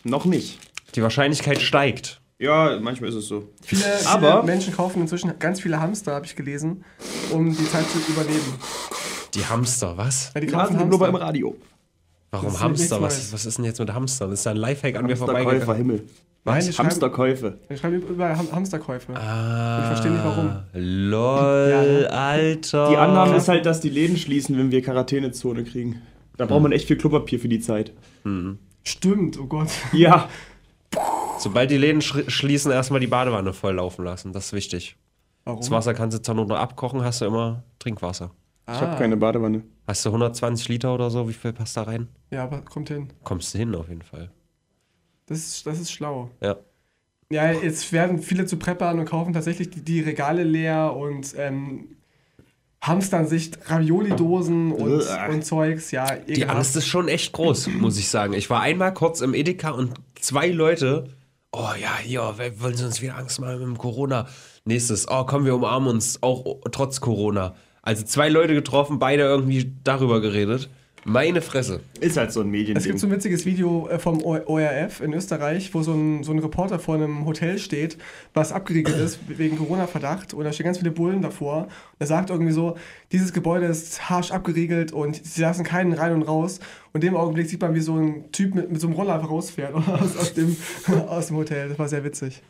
Noch nicht. Die Wahrscheinlichkeit steigt. Ja, manchmal ist es so. Viele, viele Aber- Menschen kaufen inzwischen ganz viele Hamster, habe ich gelesen, um die Zeit zu überleben. Die Hamster, was? Ja, die kaufen im Hamster. Radio. Warum Hamster? Was, was ist denn jetzt mit Hamstern? Das ist ein Lifehack an mir Hamsterkäufer, vorbeigegangen. Himmel. Nein, schreiben, Hamsterkäufe. die schreiben überall Ham Hamsterkäufe. Ah, Ich verstehe nicht, warum. Lol, Ja? Alter. Die Annahme ist halt, dass die Läden schließen, wenn wir Quarantänezone kriegen. Da braucht man echt viel Klopapier für die Zeit. Stimmt, oh Gott. Ja. Sobald die Läden sch schließen, erstmal die Badewanne voll laufen lassen. Das ist wichtig. Warum? Das Wasser kannst du zwar nur noch abkochen, hast du immer Trinkwasser. Ah, Ich habe keine Badewanne. Hast du 120 Liter oder so? Wie viel passt da rein? Ja, aber kommt hin. Kommst du hin auf jeden Fall. Das ist, das ist schlau. Ja. Ja, jetzt werden viele zu Preppern und kaufen tatsächlich die, die Regale leer und ähm, hamstern sich Ravioli-Dosen und, Uah. und Zeugs. Ja, Die. Angst ist schon echt groß, muss ich sagen. Ich war einmal kurz im Edeka und zwei Leute, oh ja, hier, wollen sie uns wieder Angst machen mit dem Corona? Nächstes, oh komm, wir umarmen uns, auch trotz Corona. Also zwei Leute getroffen, beide irgendwie darüber geredet. Meine Fresse. Ist halt so ein Mediending. Es gibt so ein witziges Video äh, vom ORF in Österreich, wo so ein, so ein Reporter vor einem Hotel steht, was abgeriegelt ist wegen Corona-Verdacht. Und da stehen ganz viele Bullen davor. Und er sagt irgendwie so, dieses Gebäude ist harsch abgeriegelt und sie lassen keinen rein und raus. Und in dem Augenblick sieht man, wie so ein Typ mit, mit so einem Roller einfach rausfährt aus, aus, dem, aus dem Hotel. Das war sehr witzig.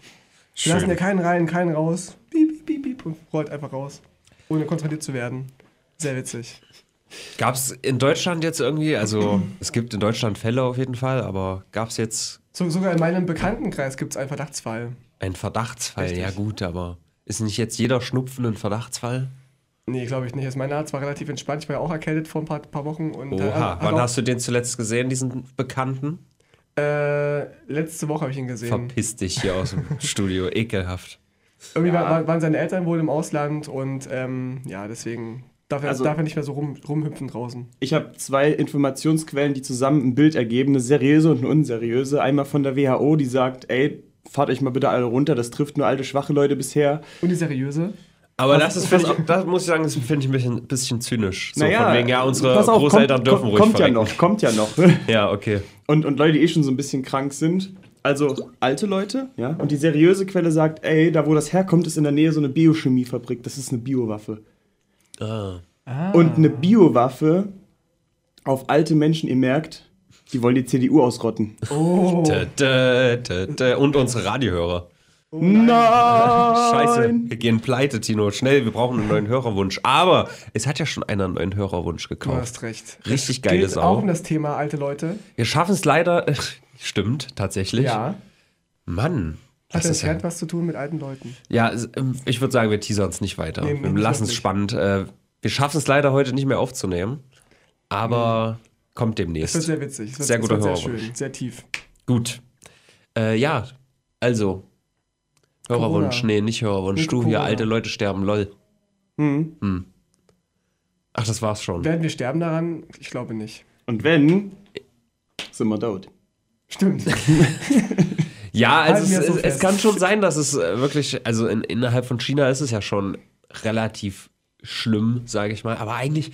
Sie lassen ja keinen rein, keinen raus. Piep, piep, piep, piep und rollt einfach raus. Ohne kontrolliert zu werden. Sehr witzig. Gab es in Deutschland jetzt irgendwie, also es gibt in Deutschland Fälle auf jeden Fall, aber gab es jetzt So, sogar in meinem Bekanntenkreis gibt es einen Verdachtsfall. einen Verdachtsfall? Richtig. Ja gut, aber ist nicht jetzt jeder Schnupfen ein Verdachtsfall? Nee, glaube ich nicht. Also mein Arzt war relativ entspannt. Ich war ja auch erkältet vor ein paar, paar Wochen. Und, äh, Oha, hat wann hast du den zuletzt gesehen, diesen Bekannten? Äh, letzte Woche habe ich ihn gesehen. Verpiss dich hier aus dem Studio, ekelhaft. Irgendwie war, war, waren seine Eltern wohl im Ausland und ähm, ja, deswegen darf er, Also- darf er nicht mehr so rum, rumhüpfen draußen. Ich habe zwei Informationsquellen, die zusammen ein Bild ergeben, eine seriöse und eine unseriöse. Einmal von der WHO, die sagt, ey, fahrt euch mal bitte alle runter, das trifft nur alte, schwache Leute bisher. Und die seriöse? Aber Was- das ist, ich, das muss ich sagen, das finde ich ein bisschen, bisschen zynisch. So Naja, von wegen, ja, unsere auf, Großeltern kommt, dürfen kommt, ruhig Kommt ja verrecken. noch, kommt ja noch. Ja, okay. Und, und Leute, die eh schon so ein bisschen krank sind. Also alte Leute, ja. Und die seriöse Quelle sagt, ey, da wo das herkommt, ist in der Nähe so eine Biochemiefabrik. Das ist eine Biowaffe. Ah. Und eine Biowaffe auf alte Menschen, ihr merkt, die wollen die CDU ausrotten. Oh. Dä, dä, dä. Und unsere Radiohörer. Nein! Scheiße, wir gehen pleite, Tino. Schnell, wir brauchen einen neuen Hörerwunsch. Aber es hat ja schon einer einen neuen Hörerwunsch Du gekauft. hast recht. Richtig geile Geht Sau. auch um das Thema alte Leute. Wir schaffen es leider. Stimmt, tatsächlich. Ja. Mann. Hat Das das ist ja, was zu tun mit alten Leuten? ja, ähm, ich würde sagen, wir teasern es nicht weiter. Nee, wir lassen es spannend. Äh, Wir schaffen es leider heute nicht mehr aufzunehmen. Aber kommt Es wird demnächst. sehr witzig. Wird, Sehr guter wird sehr schön, sehr tief. Gut. Äh, ja, also. Hörerwunsch. Corona. Nee, nicht Hörerwunsch. Mit Du hier, alte Leute sterben, lol. Hm. Ach, das war's schon. Werden wir sterben daran? Ich glaube nicht. Und wenn, sind wir tot. Stimmt. Ja, also es, so es, kann schon sein, dass es äh, wirklich, also in, innerhalb von China ist es ja schon relativ schlimm, sage ich mal. Aber eigentlich,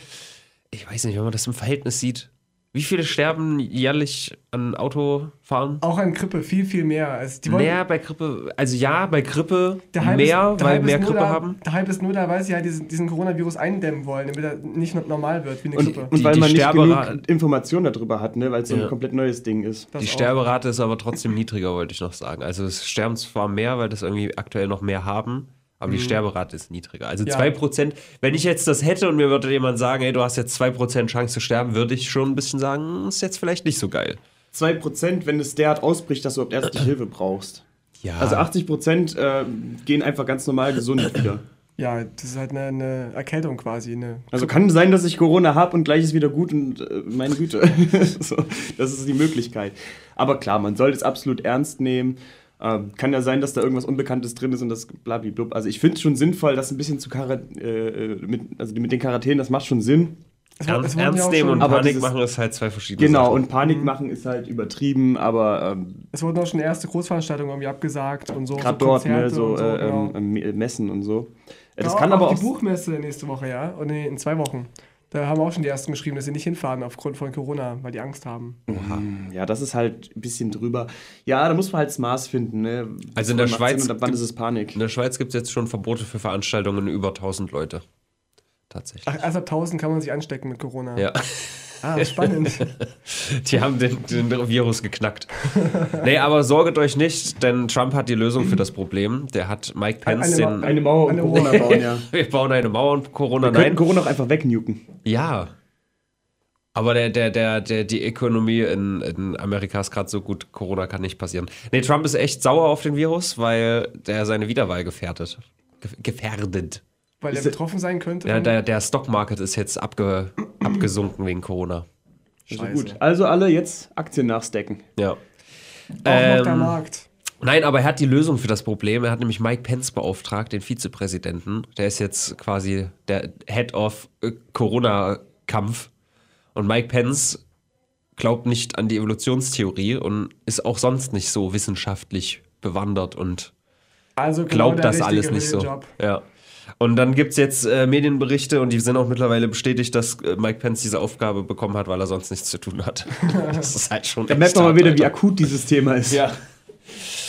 ich weiß nicht, wenn man das im Verhältnis sieht, wie viele sterben jährlich an Autofahren? Auch an Grippe viel, viel mehr. Also die wollen, Mehr bei Grippe, also ja, bei Grippe der Hype mehr, ist, der weil Hype mehr ist nur Grippe da, haben. Der Hype ist nur da, weil sie ja diesen, diesen Coronavirus eindämmen wollen, damit er nicht no- normal wird wie eine Und, Grippe. und Die- weil die man nicht Sterbera- genug Informationen darüber hat, ne? weil es so Ja. ein komplett neues Ding ist. Das Die auch. Sterberate ist aber trotzdem niedriger, wollte ich noch sagen. Also es sterben zwar mehr, weil das irgendwie aktuell noch mehr haben, Aber die Sterberate ist niedriger. Also Ja. 2%, wenn ich jetzt das hätte und mir würde jemand sagen, ey, du hast jetzt 2% Chance zu sterben, würde ich schon ein bisschen sagen, hm, ist jetzt vielleicht nicht so geil. 2%, wenn es derart ausbricht, dass du überhaupt ärztliche Hilfe brauchst. Ja. Also 80% äh, gehen einfach ganz normal gesund wieder. Ja, das ist halt eine, eine Erkältung quasi. Eine Also kann sein, dass ich Corona habe und gleich ist wieder gut und äh, meine Güte. so, das ist die Möglichkeit. Aber klar, man sollte es absolut ernst nehmen. Ähm, kann ja sein, dass da irgendwas Unbekanntes drin ist und das blablablub. Also ich finde es schon sinnvoll, das ein bisschen zu Kara äh, mit, also mit den Quarantänen, das macht schon Sinn. Ernst, ernst auch nehmen und Panik dieses- machen ist halt zwei verschiedene Genau, Sachen. und Panik machen ist halt übertrieben, aber ähm, Es wurden auch schon erste Großveranstaltungen irgendwie abgesagt und so. gerade so dort, ne, Konzerte so, und so äh, genau. ähm, ähm, Messen und so. Äh, das Ja, kann aber auch. die Buchmesse nächste Woche, ja. Und nee, in zwei Wochen. Da haben auch schon die ersten geschrieben, dass sie nicht hinfahren aufgrund von Corona, weil die Angst haben. Ja, das ist halt ein bisschen drüber. Ja, da muss man halt das Maß finden. Ne? Also in der Schweiz Sinn Und ab wann gibt- ist es Panik? In der Schweiz gibt es jetzt schon Verbote für Veranstaltungen über 1000 Leute. Tatsächlich. Ach, erst ab 1000 kann man sich anstecken mit Corona. Ja. Ah, spannend. Die haben den, den Virus geknackt. nee, aber sorget euch nicht, denn Trump hat die Lösung für das Problem. Der hat Mike Pence Eine den. Eine Mauer Eine Corona bauen, ja. wir bauen eine Mauer und Corona. Wir Nein. Corona auch einfach wegnuken. Ja. Aber der, der, der, der, die Ökonomie in, in Amerika ist gerade so gut, Corona kann nicht passieren. Nee, Trump ist echt sauer auf den Virus, weil der seine Wiederwahl gefährdet. Ge- Gefährdet. Weil er Ist er- betroffen sein könnte. Ja, der, der Stockmarket ist jetzt abge, abgesunken wegen Corona. Also Scheiße. gut. Also alle jetzt Aktien nachstecken. Ja. Auch noch der Ähm, Markt. Nein, aber er hat die Lösung für das Problem. Er hat nämlich Mike Pence beauftragt, den Vizepräsidenten. Der ist jetzt quasi der Head of äh, Corona-Kampf. Und Mike Pence glaubt nicht an die Evolutionstheorie und ist auch sonst nicht so wissenschaftlich bewandert und Also genau glaubt das alles nicht so. Job. Ja. Und dann gibt es jetzt äh, Medienberichte und die sind auch mittlerweile bestätigt, dass äh, Mike Pence diese Aufgabe bekommen hat, weil er sonst nichts zu tun hat. das ist halt schon. Da merkt man mal wieder, wie akut dieses Thema ist. Ja.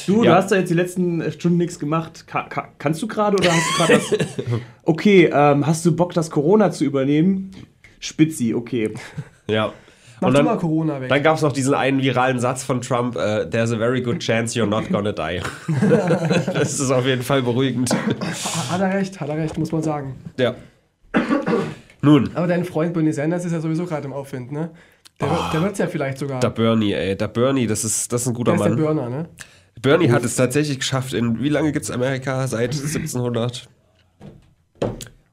Du, Ja. du hast da jetzt die letzten äh, Stunden nichts gemacht. Ka ka kannst du gerade oder hast du gerade das? Okay, ähm, hast du Bock, das Corona zu übernehmen? Spitzi, okay. Ja. Mach Und dann, mal Corona weg. dann gab es noch diesen einen viralen Satz von Trump: äh, There's a very good chance you're not gonna die. das ist auf jeden Fall beruhigend. Ha- Hat er recht, hat er recht, muss man sagen. Ja. Nun, Aber dein Freund Bernie Sanders ist ja sowieso gerade im Aufwind, ne? Der, wird- der wird es ja vielleicht sogar. der Bernie, ey, der Bernie, das ist, das ist ein guter der ist der Mann. Burner, ne? Bernie hat es tatsächlich geschafft. In wie lange gibt es Amerika? Seit 1700.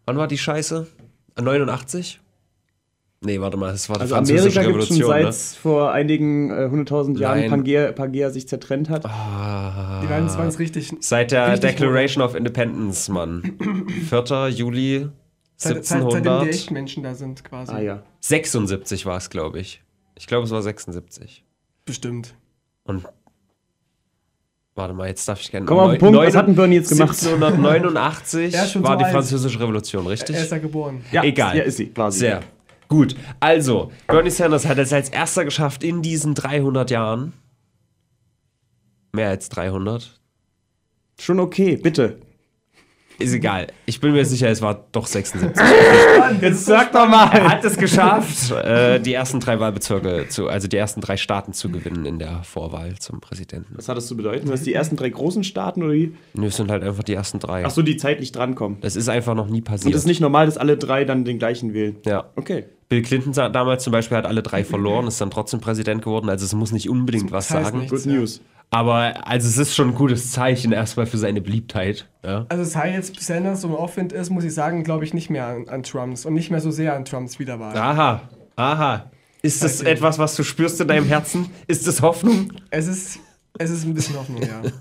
Wann war die Scheiße? 89? Nee, warte mal, das war die Also französische Amerika gibt schon Revolution. seit ne? vor einigen äh, hunderttausend Jahren Nein. Pangea, Pangea sich zertrennt hat. Die werden es es richtig. Seit der Richtig Declaration of Independence, Mann. 4. Juli Seit, seit, seitdem die 1700. echten Menschen da sind, quasi. Ah ja. 76 war es, glaube ich. Ich glaube, es war 76. Bestimmt. Und warte mal, jetzt darf ich gerne. Komm auf den Punkt, was hat denn Bernie jetzt gemacht? 1789 Er ist schon war so die französische Revolution, richtig? Er ist ja geboren. Ja, Egal. Ja, ist sie, quasi. Sehr gut. Also, Bernie Sanders hat es als erster geschafft in diesen 300 Jahren. Mehr als 300. Schon okay, bitte. Ist egal. Ich bin mir sicher, es war doch 76. Jetzt sag doch Er mal. hat es geschafft, äh, die ersten drei Wahlbezirke zu, also die ersten drei Staaten zu gewinnen in der Vorwahl zum Präsidenten. Was hat das zu bedeuten? Was die ersten drei großen Staaten oder wie? Nö, es sind halt einfach die ersten drei. Ach so, die zeitlich drankommen. Das ist einfach noch nie Und passiert. es ist nicht normal, dass alle drei dann den gleichen wählen. ja. Okay. Bill Clinton damals zum Beispiel hat alle drei verloren, ist dann trotzdem Präsident geworden. Also es muss nicht unbedingt was sagen. Good Ja. Aber also es ist schon ein gutes Zeichen erstmal für seine Beliebtheit. Ja. Also seit jetzt Sanders so im Aufwind ist, muss ich sagen, glaube ich nicht mehr an, an Trumps und nicht mehr so sehr an Trumps Wiederwahl. Aha, aha. Ist das Seitdem. etwas, was du spürst in deinem Herzen? Ist das Hoffnung? Es ist, es ist ein bisschen Hoffnung, ja.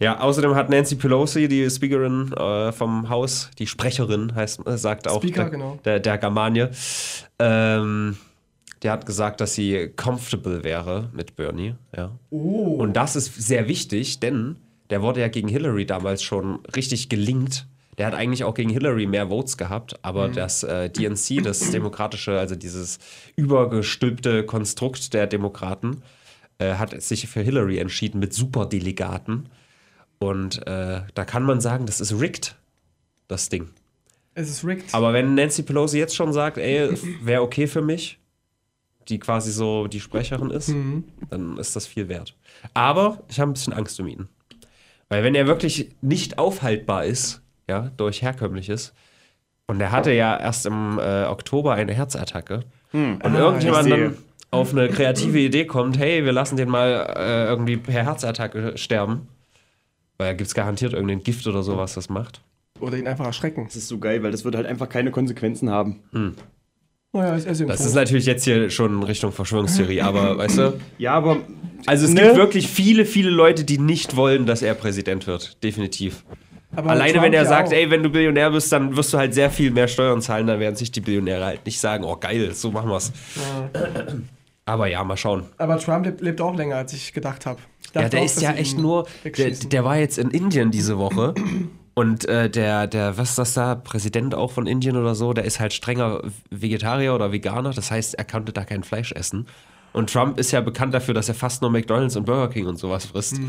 Ja, außerdem hat Nancy Pelosi, die Speakerin äh, vom Haus, die Sprecherin heißt, äh, sagt auch Speaker, der, genau. der, der Germanie, ähm, der hat gesagt, dass sie comfortable wäre mit Bernie. Ja. Oh. Und das ist sehr wichtig, denn der wurde ja gegen Hillary damals schon richtig gelingt. Der hat eigentlich auch gegen Hillary mehr Votes gehabt, aber das äh, DNC, das demokratische, also dieses übergestülpte Konstrukt der Demokraten, äh, hat sich für Hillary entschieden mit Superdelegaten. Und äh, da kann man sagen, das ist rigged, das Ding. es ist rigged. Aber wenn Nancy Pelosi jetzt schon sagt, ey, wäre okay für mich, die quasi so die Sprecherin ist, dann ist das viel wert. Aber ich habe ein bisschen Angst um ihn. Weil wenn er wirklich nicht aufhaltbar ist, ja, durch Herkömmliches. Und er hatte ja erst im äh, Oktober eine Herzattacke. Und irgendjemand ich sehe. dann auf eine kreative Idee kommt, hey, wir lassen den mal äh, irgendwie per Herzattacke sterben. Weil da gibt es garantiert irgendein Gift oder so, was das macht. Oder ihn einfach erschrecken. Das ist so geil, weil das wird halt einfach keine Konsequenzen haben. Naja, ist, ist ihm Das ist natürlich jetzt hier schon Richtung Verschwörungstheorie, aber weißt du? Ja, aber Also es Ne? gibt wirklich viele, viele Leute, die nicht wollen, dass er Präsident wird. Definitiv. Aber Alleine Trump wenn er ja sagt, auch. ey, wenn du Billionär bist, dann wirst du halt sehr viel mehr Steuern zahlen, dann werden sich die Billionäre halt nicht sagen, oh geil, so machen wir's. Aber ja, mal schauen. Aber Trump lebt, lebt auch länger, als ich gedacht habe. Ja, der ist ja echt nur, der, der war jetzt in Indien diese Woche und äh, der, der, was ist das da, Präsident auch von Indien oder so, der ist halt strenger Vegetarier oder Veganer, das heißt, er konnte da kein Fleisch essen. Und Trump ist ja bekannt dafür, dass er fast nur McDonalds und Burger King und sowas frisst.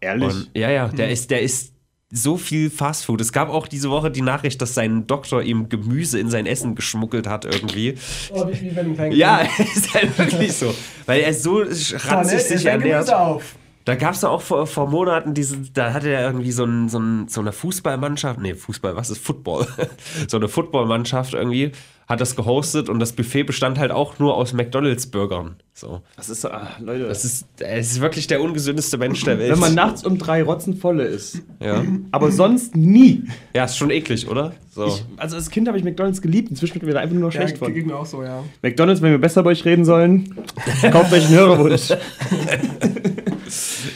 ehrlich. Und, ja, ja, der ist, der ist so viel Fastfood. Es gab auch diese Woche die Nachricht, dass sein Doktor ihm Gemüse in sein Essen geschmuggelt hat irgendwie. Oh, wie, wie wenn Ja, ist halt wirklich so. Weil er so ranzig sich ernährt. Gemüse auf. Da gab es auch vor, vor Monaten diese, da hatte er irgendwie so, ein, so, ein, so eine Fußballmannschaft, nee, Fußball, was ist Football? so eine Footballmannschaft irgendwie, hat das gehostet und das Buffet bestand halt auch nur aus McDonalds-Burgern. So. Das ist, ah, Leute. Das ist, es ist wirklich der ungesündeste Mensch der Welt. wenn man nachts um drei rotzenvolle ist. ja. Aber sonst nie. ja, ist schon eklig, oder? So. Ich, also als Kind habe ich McDonalds geliebt. Inzwischen wird mir da einfach nur noch Ja, schlecht von. geht mir auch so, ja. McDonalds, wenn wir besser bei euch reden sollen, kauft euch einen Hörerwunsch.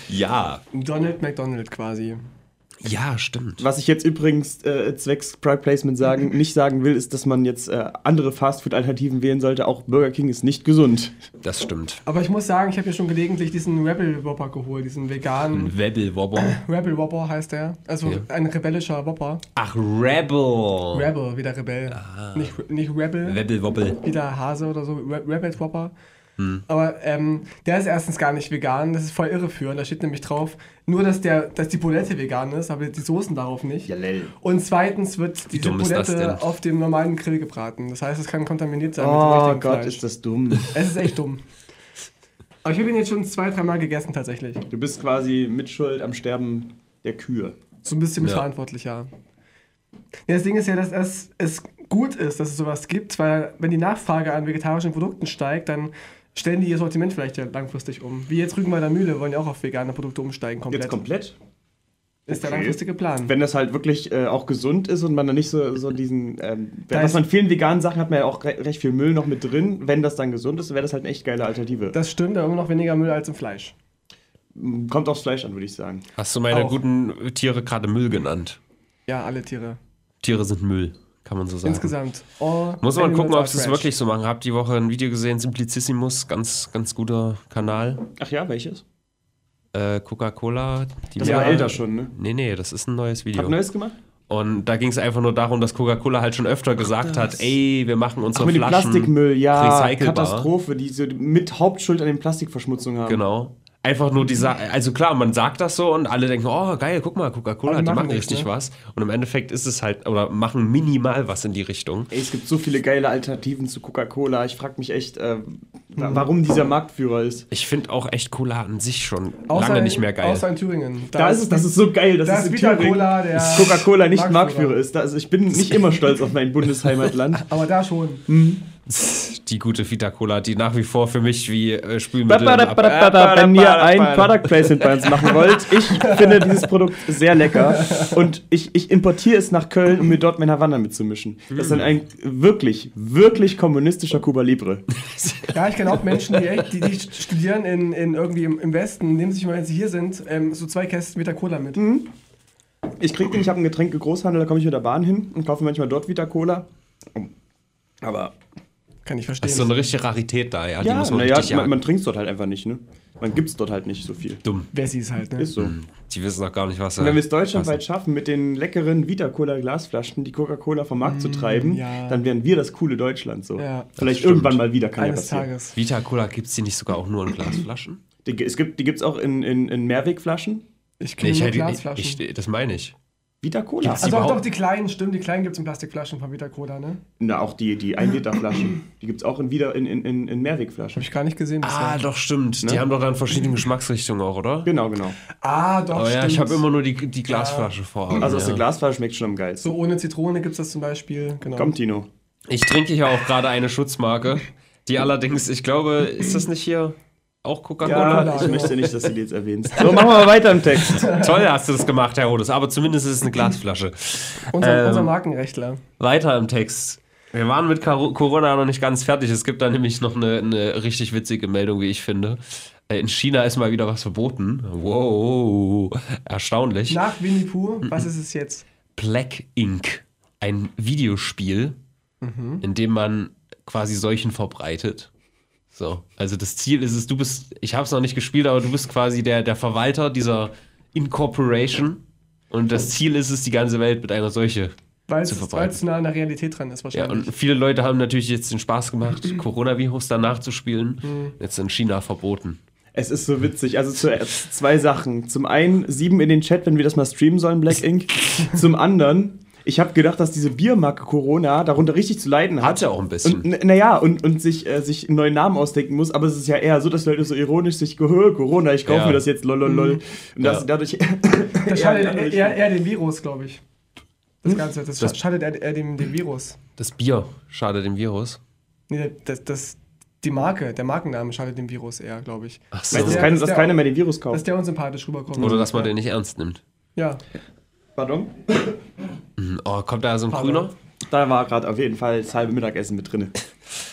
ja. Donald McDonald quasi. Ja, stimmt. Was ich jetzt übrigens äh, zwecks Pride Placement sagen, nicht sagen will, ist, dass man jetzt äh, andere Fastfood-Alternativen wählen sollte. Auch Burger King ist nicht gesund. Das stimmt. Aber ich muss sagen, ich habe mir schon gelegentlich diesen Rebel Whopper geholt, diesen veganen. Ein Webble-Wobber. Rebel Whopper heißt der. Also Ja. ein rebellischer Whopper. Ach, Rebel. Rebel, wieder Rebell. Nicht, nicht Rebel, Webble-Wobble. wieder Hase oder so. Re Rebel Whopper. Aber ähm, der ist erstens gar nicht vegan, das ist voll irreführend. Da steht nämlich drauf, nur dass, der, dass die Bulette vegan ist, aber die Soßen darauf nicht. lell. Und zweitens wird diese? Bulette auf dem normalen Grill gebraten. Das heißt, es kann kontaminiert sein Oh Gott, Fleisch. ist das dumm. Es ist echt dumm. Aber ich habe ihn jetzt schon zwei, dreimal gegessen tatsächlich. Du bist quasi mitschuld am Sterben der Kühe. So ein bisschen Ja. mitverantwortlich, ja. ja. Das Ding ist ja, dass es, es gut ist, dass es sowas gibt, weil wenn die Nachfrage an vegetarischen Produkten steigt, dann stellen die ihr Sortiment vielleicht ja langfristig um. Wie jetzt Rügenwalder Mühle wollen ja auch auf vegane Produkte umsteigen komplett. Jetzt komplett? ist der okay. langfristige Plan. Wenn das halt wirklich äh, auch gesund ist und man dann nicht so, so diesen. Ähm, Da was man vielen veganen Sachen hat man ja auch re recht viel Müll noch mit drin. Wenn das dann gesund ist, wäre das halt eine echt geile Alternative. Das stimmt, aber immer noch weniger Müll als im Fleisch. Kommt aufs Fleisch an, würde ich sagen. Hast du meine Auch. guten Tiere gerade Müll genannt? Ja, alle Tiere. Tiere sind Müll, kann man so sagen. Insgesamt. Muss man gucken, ob sie es wirklich so machen. Hab die Woche ein Video gesehen, Simplicissimus, ganz, ganz guter Kanal. Ach ja, welches? Äh, Coca-Cola. die Das war älter schon, ne? Nee, nee, das ist ein neues Video. Hat Neues gemacht? Und da ging es einfach nur darum, dass Coca-Cola halt schon öfter gesagt hat, ey, wir machen Ach, unsere mit dem Flaschen Plastikmüll, ja. Katastrophe, die so mit Hauptschuld an den Plastikverschmutzungen haben. Genau. Einfach nur diese, also klar, man sagt das so und alle denken, oh geil, guck mal, Coca-Cola, die die machen richtig ne? was. Und im Endeffekt ist es halt, oder machen minimal was in die Richtung. Ey, es gibt so viele geile Alternativen zu Coca-Cola. Ich frage mich echt, äh, wa- warum dieser Marktführer ist. Ich finde auch echt Cola an sich schon Außer lange in- nicht mehr geil. Außer in Thüringen. Da, ist es, das ist so geil, dass da es ist in Thüringen Coca-Cola nicht Marktführer. Marktführer ist. Da, also ich bin nicht immer stolz auf mein Bundesheimatland. Aber da schon. Die gute Vita Cola, die nach wie vor für mich wie äh, Spülmittel. Wenn ihr ein Product Placement bei uns machen wollt, ich finde dieses Produkt sehr lecker und ich, ich importiere es nach Köln, um mir dort mein Havanna mitzumischen. Das ist ein wirklich, wirklich kommunistischer Cuba Libre. Ja, ich kenne auch Menschen, die, echt, die, die studieren in, in irgendwie im, Westen, nehmen sich mal, wenn sie hier sind, ähm, so zwei Kästen Vita Cola mit. Mhm. Ich krieg den, ich habe einen Getränke-Großhandel, da komme ich mit der Bahn hin und kaufe manchmal dort Vita Cola. Aber Kann ich verstehen. ist so eine richtige Rarität da, ja. die ja, muss man naja, man, man trinkt es dort halt einfach nicht, ne? Man gibt es dort halt nicht so viel. Dumm. Wer sie es halt, ne? Ist so. Die wissen doch gar nicht, was Und wenn wir es deutschlandweit schaffen, mit den leckeren Vita-Cola-Glasflaschen die Coca-Cola vom Markt zu treiben, Mm, ja. dann wären wir das coole Deutschland so. Ja. Vielleicht irgendwann mal wieder kann ja Eines passieren. Tages. Vita Cola gibt es die nicht sogar auch nur in Glasflaschen? Die, es gibt, die gibt es auch in, in, in Mehrwegflaschen. Ich Nee, kenne hätte- Glasflaschen. ich, das meine ich. Vita Cola. Gibt's Also auch doch die kleinen, stimmt, die kleinen gibt es in Plastikflaschen von Vita Cola, ne? Na, auch die, die 1 Liter Flaschen. Die gibt es auch in, wieder in, in, in, in Mehrwegflaschen. Habe ich gar nicht gesehen bisher. Ah, doch, stimmt. Ne? Die haben doch dann verschiedene Geschmacksrichtungen auch, oder? Genau, genau. Ah, doch, Aber ja, stimmt. ich habe immer nur die, die Glasflasche vor. Augen, Also aus ja. der Glasflasche schmeckt schon am geilsten. So ohne Zitrone gibt es das zum Beispiel. Genau. Komm, Tino. Ich trinke hier auch gerade eine Schutzmarke, die allerdings, ich glaube, ist das nicht hier auch Coca-Cola? Ja, ich möchte nicht, dass du die jetzt erwähnst. So, machen wir mal weiter im Text. Toll hast du das gemacht, Herr Rodes, aber zumindest ist es eine Glasflasche. Unser, Ähm, unser Markenrechtler. Weiter im Text. Wir waren mit Corona noch nicht ganz fertig. Es gibt da nämlich noch eine, eine richtig witzige Meldung, wie ich finde. Äh, In China ist mal wieder was verboten. Wow, erstaunlich. Nach Winnie Pooh, was ist es jetzt? Black Ink, ein Videospiel, in dem man quasi Seuchen verbreitet. So, also das Ziel ist es, du bist, ich habe es noch nicht gespielt, aber du bist quasi der, der Verwalter dieser Incorporation und das Ziel ist es, die ganze Welt mit einer Seuche Weil zu es verbreiten. nah an der Realität dran ist Ja, wahrscheinlich. und viele Leute haben natürlich jetzt den Spaß gemacht, Coronavirus danach zu spielen. Jetzt in China verboten. Es ist so witzig. Also zuerst zwei Sachen. Zum einen, sieben in den Chat, wenn wir das mal streamen sollen, Black Ink. Zum anderen, ich habe gedacht, dass diese Biermarke Corona darunter richtig zu leiden hat. Hat ja auch ein bisschen. Und naja, und, und sich, äh, sich einen neuen Namen ausdenken muss, aber es ist ja eher so, dass Leute so ironisch sich gehör, Corona, ich kaufe Ja. mir das jetzt, lololol. Und das, Ja. dadurch. das schadet dadurch- eher, eher dem Virus, glaube ich. Hm? Das Ganze. Das, Das- schadet eher, eher dem, dem Virus. Das Bier schadet dem Virus. Nee, das, das, die Marke, der Markenname schadet dem Virus eher, glaube ich. Ach Weißt du, dass, der- kein, dass dass keiner mehr den Virus Dass kauft? der unsympathisch rüberkommt. Oder dass man den nicht ernst nimmt. Ja. Pardon? Oh, kommt da so ein Pardon. grüner? Da war gerade auf jeden Fall das halbe Mittagessen mit drin.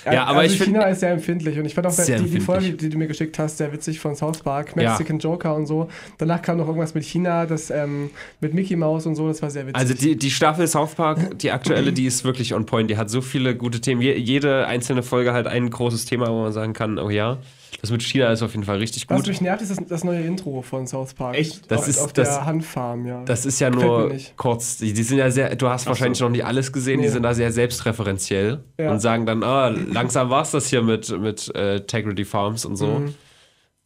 Ja, aber also ich find- China ist sehr empfindlich und ich fand auch die, die. Folge, die du mir geschickt hast, sehr witzig von South Park, Ja. Mexican Joker und so. Danach kam noch irgendwas mit China, das ähm, mit Mickey Mouse und so, das war sehr witzig. Also die, die Staffel South Park, die aktuelle, die ist wirklich on point. Die hat so viele gute Themen. Je, jede einzelne Folge hat ein großes Thema, wo man sagen kann, oh ja, das mit China ist auf jeden Fall richtig Was gut. mich nervt, ist das, das neue Intro von South Park. Echt? Das auf, ist- auf das- der Handfarm, ja. Das ist ja nur kurz. Die, die sind ja sehr, du hast wahrscheinlich so. noch nicht alles gesehen, die Nee. sind da sehr selbstreferenziell Ja. und sagen dann, ah, langsam war es das hier mit, mit äh, Integrity Farms und so. Mhm.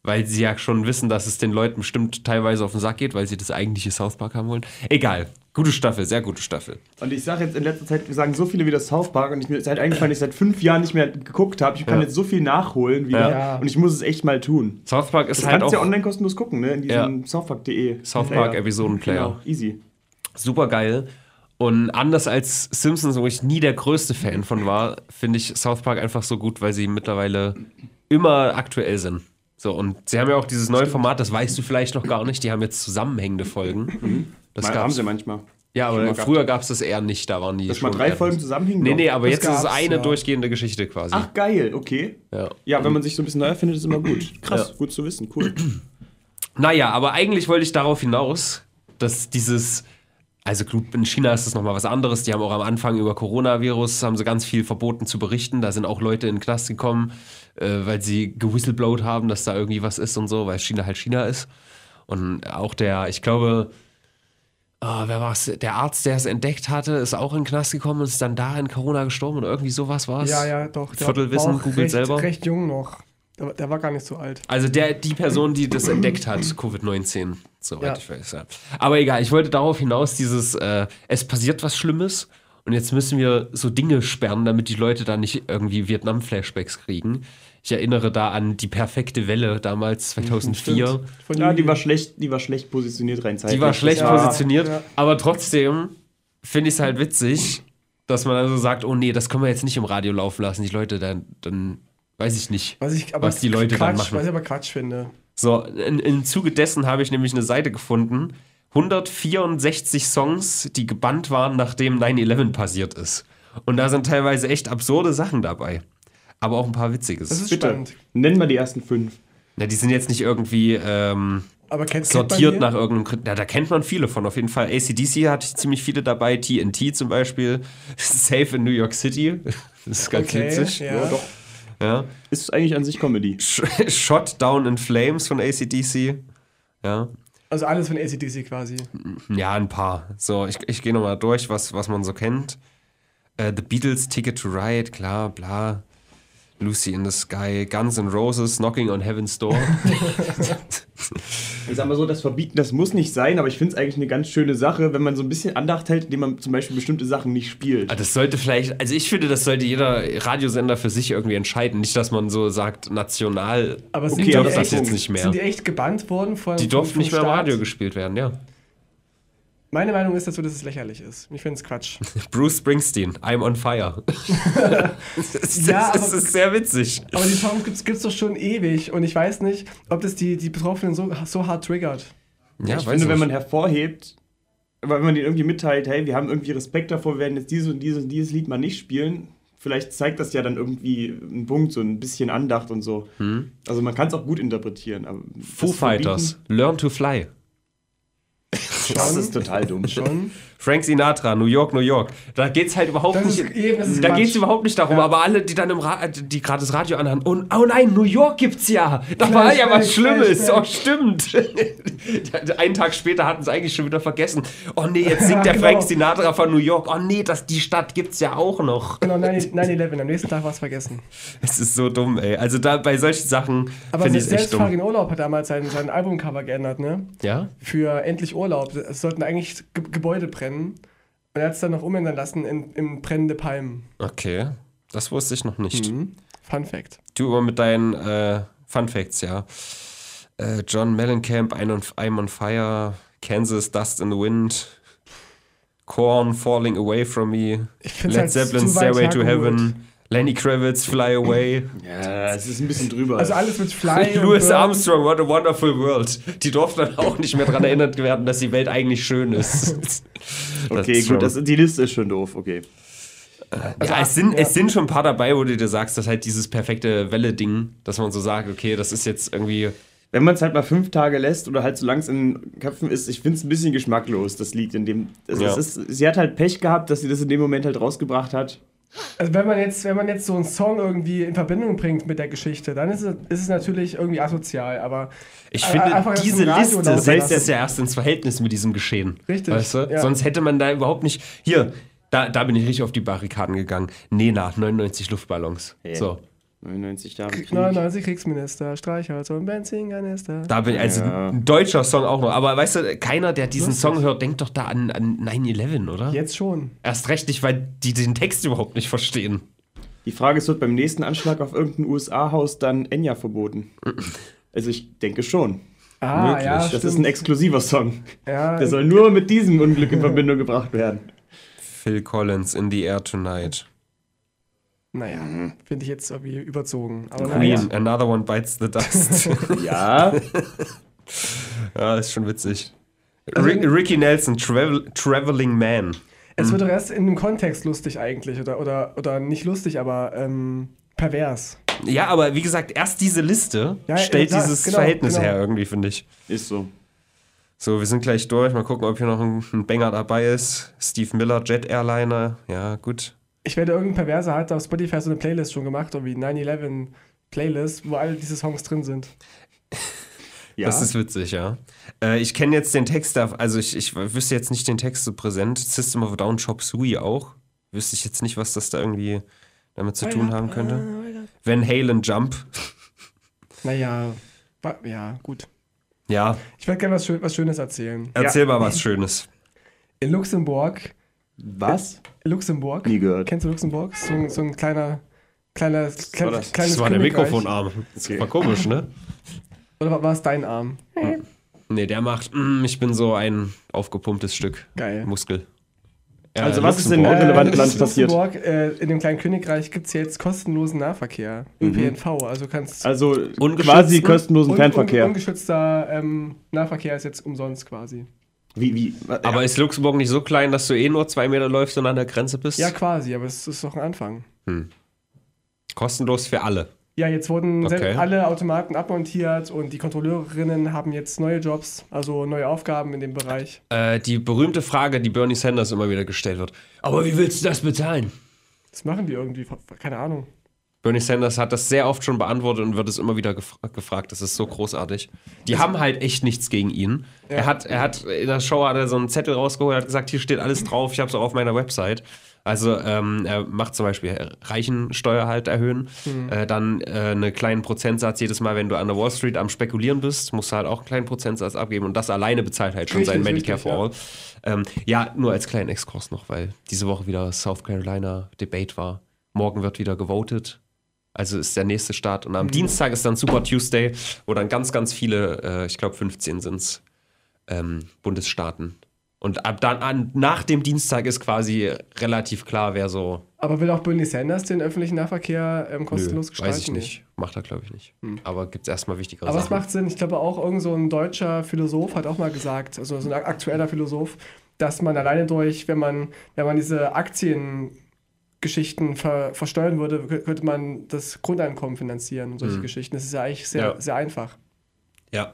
Weil sie ja schon wissen, dass es den Leuten bestimmt teilweise auf den Sack geht, weil sie das eigentliche South Park haben wollen. Egal. Gute Staffel, sehr gute Staffel. Und ich sage jetzt in letzter Zeit, wir sagen so viele wieder South Park und ich mir ist halt eingefallen, dass ich seit fünf Jahren nicht mehr geguckt habe. Ich kann Ja. jetzt so viel nachholen wieder Ja. und ich muss es echt mal tun. South Park ist Das halt kannst du auch ja online kostenlos gucken, ne? In diesem southpark.de. South Player. Park Episodenplayer. Genau, easy. super geil. Und anders als Simpsons, wo ich nie der größte Fan von war, finde ich South Park einfach so gut, weil sie mittlerweile immer aktuell sind. So, und sie haben ja auch dieses neue Format, das weißt du vielleicht noch gar nicht, die haben jetzt zusammenhängende Folgen. Das Mal, haben sie manchmal. ja, aber früher gab es das eher nicht, da waren die Dass mal schon drei Folgen zusammenhängen. Nee, nee, aber jetzt ist es eine ja. durchgehende Geschichte quasi. Ach, geil, okay. Ja. Ja, wenn man sich so ein bisschen neu erfindet, ist immer gut. Krass, Ja. gut zu wissen, cool. Naja, aber eigentlich wollte ich darauf hinaus, dass dieses, also gut, in China ist das nochmal was anderes. Die haben auch am Anfang über Coronavirus, haben sie ganz viel verboten zu berichten. Da sind auch Leute in den Knast gekommen, äh, weil sie gewhistleblowt haben, dass da irgendwie was ist und so, weil China halt China ist. Und auch der, ich glaube, ah, wer war's? Der Arzt, der es entdeckt hatte, ist auch in den Knast gekommen und ist dann da in Corona gestorben oder irgendwie sowas war es. ja, ja, doch. Viertelwissen, googelt recht, selber. recht jung noch. Der, der war gar nicht so alt. Also der, die Person, die das entdeckt hat, Covid-19, soweit Ja. ich weiß. Ja. Aber egal, ich wollte darauf hinaus, dieses, äh, es passiert was Schlimmes und jetzt müssen wir so Dinge sperren, damit die Leute da nicht irgendwie Vietnam-Flashbacks kriegen. Ich erinnere da an die perfekte Welle damals, 2004. Von Ja, die war schlecht, die war schlecht positioniert rein zeitlich. Die war schlecht war- positioniert, ja. aber trotzdem finde ich es halt witzig, dass man also sagt, oh nee, das können wir jetzt nicht im Radio laufen lassen. Die Leute dann, dann weiß ich nicht. was, ich, aber was die Leute Quatsch, dann machen. Was ich aber Quatsch finde. So, in, im Zuge dessen habe ich nämlich eine Seite gefunden. 164 Songs, die gebannt waren, nachdem 9-11 passiert ist. Und da sind teilweise echt absurde Sachen dabei. Aber auch ein paar witziges. Das ist Bitte, spannend. nennen wir die ersten fünf. Na, die sind jetzt nicht irgendwie ähm, Aber kennt, sortiert kennt nach irgendeinem. Ja, da kennt man viele von, auf jeden Fall. ACDC hatte ich ziemlich viele dabei. TNT zum Beispiel. Safe in New York City. Das ist ganz Okay, witzig. ja. Ja, doch. Ja. Ist eigentlich an sich Comedy. Sh- Shot Down in Flames von ACDC. Ja. Also alles von ACDC quasi. Ja, ein paar. So, ich, ich gehe nochmal durch, was, was man so kennt. Äh, The Beatles, Ticket to Ride, klar, bla. Lucy in the Sky, Guns N' Roses, Knocking on Heaven's Door. Ich sag mal so, das Verbieten, das muss nicht sein, aber ich finde es eigentlich eine ganz schöne Sache, wenn man so ein bisschen Andacht hält, indem man zum Beispiel bestimmte Sachen nicht spielt. Ah, Das sollte vielleicht, also ich finde, das sollte jeder Radiosender für sich irgendwie entscheiden. Nicht, dass man so sagt, national, Aber sind, Okay, die aber das echt, jetzt nicht mehr. sind die echt gebannt worden von die durften nicht mehr im? Radio gespielt werden, ja. Meine Meinung ist dazu, dass es lächerlich ist. Ich finde es Quatsch. Bruce Springsteen, I'm on fire. das, ist, Ja, das aber- ist sehr witzig. Aber die Songs gibt's, gibt's doch schon ewig und ich weiß nicht, ob das die, die Betroffenen so, so hart triggert. Ja, ich finde, wenn man hervorhebt, weil man denen irgendwie mitteilt, hey, wir haben irgendwie Respekt davor, wir werden jetzt dieses und dieses und dieses Lied mal nicht spielen, vielleicht zeigt das ja dann irgendwie einen Punkt, so ein bisschen Andacht und so. Also man kann es auch gut interpretieren. Aber Hm? Foo Fighters, Learn to Fly. Verbieten, Das ist total dumm. Schon. Frank Sinatra, New York, New York. Da geht es halt überhaupt Das nicht. ist eben, da Quatsch. geht es überhaupt nicht darum, aber alle, die dann im Ra die gerade das Radio anhören, oh, oh nein, New York gibt's ja. Da war ja was Schlimmes. Flashback. Oh, stimmt. Einen Tag später hatten sie eigentlich schon wieder vergessen. Oh nee, jetzt singt der Genau. Frank Sinatra von New York. Oh nee, das, die Stadt gibt's ja auch noch. Genau, 9- 9-11. Am nächsten Tag war es vergessen. Es ist so dumm, ey. Also da bei solchen Sachen Aber ich es echt selbst dumm. Farin Urlaub hat damals sein, sein Albumcover geändert, ne? Ja? Für Endlich Urlaub. Es sollten eigentlich Ge Gebäude brennen. Und er hat es dann noch umändern lassen in, in brennende Palmen. Okay. Das wusste ich noch nicht. Fun Fact. Du immer mit deinen äh, Fun Facts, ja. Äh, John Mellencamp, I'm on, I'm on Fire, Kansas, Dust in the Wind, Korn, Falling Away from Me, Led halt Zeppelin, Stairway to. Heaven, Lenny Kravitz, Fly Away, Ja, es ist ein bisschen drüber. Also alles mit Fly Louis. Armstrong, What a Wonderful World. Die durften dann auch nicht mehr daran erinnert werden, dass die Welt eigentlich schön ist. Okay, ist gut, das, die Liste ist schon doof, okay. ja, es sind, ja. es sind schon ein paar dabei, wo du dir sagst, dass halt dieses perfekte Welle-Ding, dass man so sagt, okay, das ist jetzt irgendwie. Wenn man es halt mal fünf Tage lässt oder halt so lang es in den Köpfen ist, ich finde es ein bisschen geschmacklos, das liegt in dem. Also Ja. es ist, sie hat halt Pech gehabt, dass sie das in dem Moment halt rausgebracht hat. Also wenn man jetzt, wenn man jetzt so einen Song irgendwie in Verbindung bringt mit der Geschichte, dann ist es, ist es natürlich irgendwie asozial, aber Ich finde, einfach jetzt diese Liste setzt es ja erst ins Verhältnis mit diesem Geschehen. Richtig, Weißt du? ja. Sonst hätte man da überhaupt nicht. Hier, da, da bin ich richtig auf die Barrikaden gegangen. Nena, 99 Luftballons. Ja. So. 99 Jahre Krieg. 99 Kriegsminister, Streichholz und Benzinkanister. Da bin ich, also Ja. ein deutscher Song auch noch. Aber weißt du, keiner, der diesen Lustig. Song hört, denkt doch da an, an 9-11, oder? Jetzt schon. Erst recht nicht, weil die den Text überhaupt nicht verstehen. Die Frage ist, wird beim nächsten Anschlag auf irgendein USA-Haus dann Enya verboten? Also ich denke schon. Ah, Möglich. ja, Das stimmt. ist ein exklusiver Song. ja, Der soll nur mit diesem Unglück in Verbindung gebracht werden. Phil Collins, In the Air Tonight. Naja, finde ich jetzt irgendwie überzogen. Aber Queen, naja. Another One Bites the Dust. Ja, ja, ist schon witzig. Also- Rick, Ricky Nelson, Travel, Traveling Man. Es wird doch erst in dem Kontext lustig eigentlich. Oder, oder, oder nicht lustig, aber ähm, pervers. Ja, aber wie gesagt, erst diese Liste Ja, stellt ja, dieses genau, Verhältnis genau. her, irgendwie, finde ich. ist so. So, wir sind gleich durch. Mal gucken, ob hier noch ein, ein Banger dabei ist. Steve Miller, Jet Airliner. Ja, gut. Ich werde irgendein Perverser hat auf Spotify so eine Playlist schon gemacht, irgendwie 9-11 Playlist, wo all diese Songs drin sind. Ja. Das ist witzig, ja. Äh, ich kenne jetzt den Text, da- also ich, ich wüsste jetzt nicht den Text so präsent. System of a Down, Chop Suey auch. Wüsste ich jetzt nicht, was das da irgendwie damit zu tun haben könnte. Van Halen Jump. Naja, ja, gut. Ja, Ich werde gerne was, was Schönes erzählen. erzähl mal was Schönes. In Luxemburg, Was? Luxemburg, Nie gehört. kennst du Luxemburg? So, ein- so ein kleiner, kleiner, klein, das? kleines Das war der Königreich. Mikrofonarm. Das Okay. war komisch, ne? Oder war- war es dein Arm? Nee, der macht, mm, ich bin so ein aufgepumptes Stück Geil. Muskel. Ja, Also was ist in Luxemburg. irrelevanten Äh, Land passiert? Luxemburg, äh, in dem kleinen Königreich gibt es jetzt kostenlosen Nahverkehr. ÖPNV. Also kannst Also quasi kostenlosen un- Fernverkehr. Un, ungeschützter ähm, Nahverkehr ist jetzt umsonst quasi. Wie, wie? Aber ist Luxemburg nicht so klein, dass du eh nur zwei Meter läufst und an der Grenze bist? Ja, quasi, aber es ist doch ein Anfang. Kostenlos für alle. Ja, jetzt wurden Okay. alle Automaten abmontiert und die Kontrolleurinnen haben jetzt neue Jobs, also neue Aufgaben in dem Bereich. Äh, die berühmte Frage, die Bernie Sanders immer wieder gestellt wird. Aber wie willst du das bezahlen? Das machen die irgendwie, keine Ahnung. Bernie Sanders hat das sehr oft schon beantwortet und wird es immer wieder gef gefragt. Das ist so großartig. Die haben halt echt nichts gegen ihn. Er, hat, er hat in der Show hat er so einen Zettel rausgeholt, hat gesagt, hier steht alles drauf, ich habe es auch auf meiner Website. Also ähm, er macht zum Beispiel Reichensteuer halt erhöhen, äh, dann äh, einen kleinen Prozentsatz jedes Mal, wenn du an der Wall Street am Spekulieren bist, musst du halt auch einen kleinen Prozentsatz abgeben und das alleine bezahlt halt schon Richtig, sein Medicare richtig, for All. Ähm, ja, nur als kleinen Exkurs noch, weil diese Woche wieder South Carolina Debate war. Morgen wird wieder gewotet. Also ist der nächste Start. Und am Dienstag ist dann Super Tuesday, wo dann ganz, ganz viele, äh, ich glaube 15 sind es, ähm, Bundesstaaten. Und ab dann an, nach dem Dienstag ist quasi relativ klar, wer so. Aber will auch Bernie Sanders den öffentlichen Nahverkehr ähm, kostenlos Nö, gestalten? weiß ich nicht. Macht er, glaube ich, nicht. Aber gibt es erstmal wichtigere Aber es Sachen. macht Sinn. Ich glaube auch irgend so ein deutscher Philosoph hat auch mal gesagt, also so ein aktueller Philosoph, dass man alleine durch, wenn man, wenn man diese Aktiengeschichten ver, versteuern würde, kö- könnte man das Grundeinkommen finanzieren und solche Geschichten. Das ist ja eigentlich sehr, Ja. sehr einfach. Ja.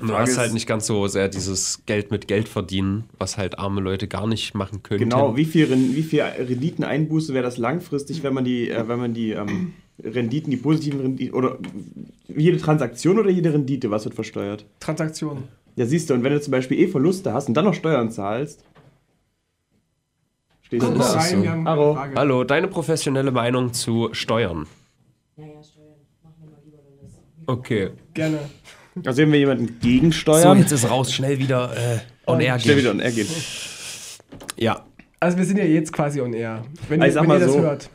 Und du hast ist- halt nicht ganz so sehr dieses Geld mit Geld verdienen, was halt arme Leute gar nicht machen können. Genau, wie viel, wie viel Renditeneinbuße wäre das langfristig, wenn man die, äh, wenn man die ähm, Renditen, die positiven Renditen, oder jede Transaktion oder jede Rendite, was wird versteuert? Transaktionen. Ja, siehst du, und wenn du zum Beispiel eh Verluste hast und dann noch Steuern zahlst, stehst rein, so. Hallo. Hallo, deine professionelle Meinung zu Steuern. Ja, ja, Steuern. Machen wir mal lieber, wenn das. Okay. Gerne. Also wenn wir jemanden So, gegensteuern, jetzt ist raus, schnell wieder äh, on air schnell gehen. wieder und er geht. Ja, Also wir sind ja jetzt quasi on air. Wenn, Also ihr, wenn mal ihr das so. hört.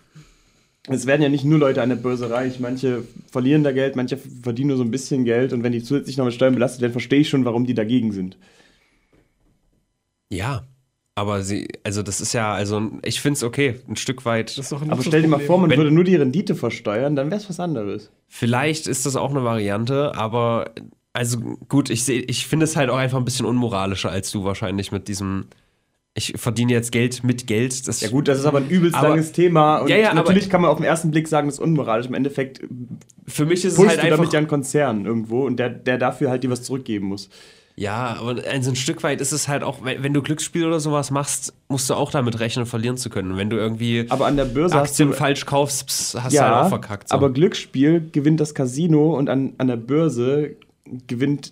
Es werden ja nicht nur Leute an der Börse reich, manche verlieren da Geld, manche verdienen nur so ein bisschen Geld und wenn die zusätzlich noch mit Steuern belastet werden, verstehe ich schon, warum die dagegen sind. ja. Aber sie, also das ist ja, also ich finde es okay, ein Stück weit. Das ist doch ein Aber stell dir mal vor, man Wenn- würde nur die Rendite versteuern, dann wäre es was anderes. Vielleicht ist das auch eine Variante, aber also gut, ich sehe, ich finde es halt auch einfach ein bisschen unmoralischer als du wahrscheinlich mit diesem. Ich verdiene jetzt Geld mit Geld. Das Ja gut, das ist aber ein übelst Aber- langes Thema und Ja, ja, aber- natürlich kann man auf den ersten Blick sagen, das ist unmoralisch. Im Endeffekt für mich ist es halt du damit einfach. ja einen Konzern irgendwo und der, der dafür halt dir was zurückgeben muss. Ja, aber also ein Stück weit ist es halt auch, wenn, du Glücksspiel oder sowas machst, musst du auch damit rechnen, verlieren zu können. Wenn du irgendwie Aber an der Börse Aktien hast du, falsch kaufst, pss, hast du ja, halt auch verkackt. So. aber Glücksspiel gewinnt das Casino und an, an der Börse gewinnt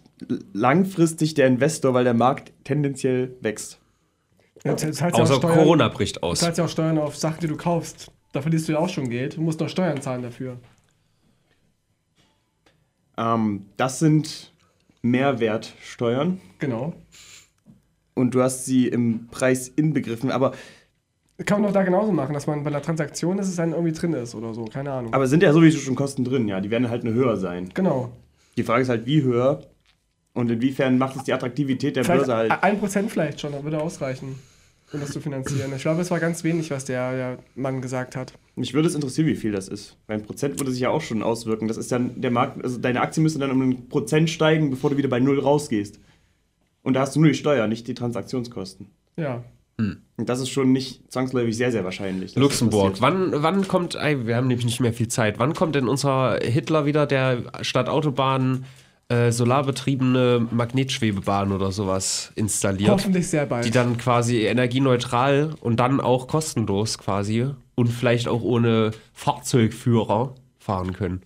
langfristig der Investor, weil der Markt tendenziell wächst. Ja, du zahlst ja auch Außer Steuern- Corona bricht Du aus. zahlst ja auch Steuern auf Sachen, die du kaufst. Da verlierst du ja auch schon Geld. Du musst noch Steuern zahlen dafür. Ähm, das sind Mehrwertsteuern Genau. und du hast sie im Preis inbegriffen, aber, Kann man auch da genauso machen, dass man bei einer Transaktion, dass es dann irgendwie drin ist oder so. Keine Ahnung. aber es sind ja sowieso schon Kosten drin, ja, die werden halt nur höher sein. genau. Die Frage ist halt, wie höher und inwiefern macht es die Attraktivität der Vielleicht Börse halt. ein Prozent vielleicht schon, das würde ausreichen, um das zu finanzieren. Ich glaube, es war ganz wenig, was der, der Mann gesagt hat. Mich würde es interessieren, wie viel das ist. Weil ein Prozent würde sich ja auch schon auswirken. Das ist dann der Markt, also deine Aktie müsste dann um ein Prozent steigen, bevor du wieder bei Null rausgehst. Und da hast du nur die Steuer, nicht die Transaktionskosten. Ja. Und das ist schon nicht zwangsläufig sehr, sehr wahrscheinlich. Luxemburg. Wann, wann kommt, ey, wir haben nämlich nicht mehr viel Zeit, wann kommt denn unser Hitler wieder, der statt Autobahn äh, solarbetriebene Magnetschwebebahn oder sowas installiert? Hoffentlich sehr bald. Die dann quasi energieneutral und dann auch kostenlos quasi und vielleicht auch ohne Fahrzeugführer fahren können.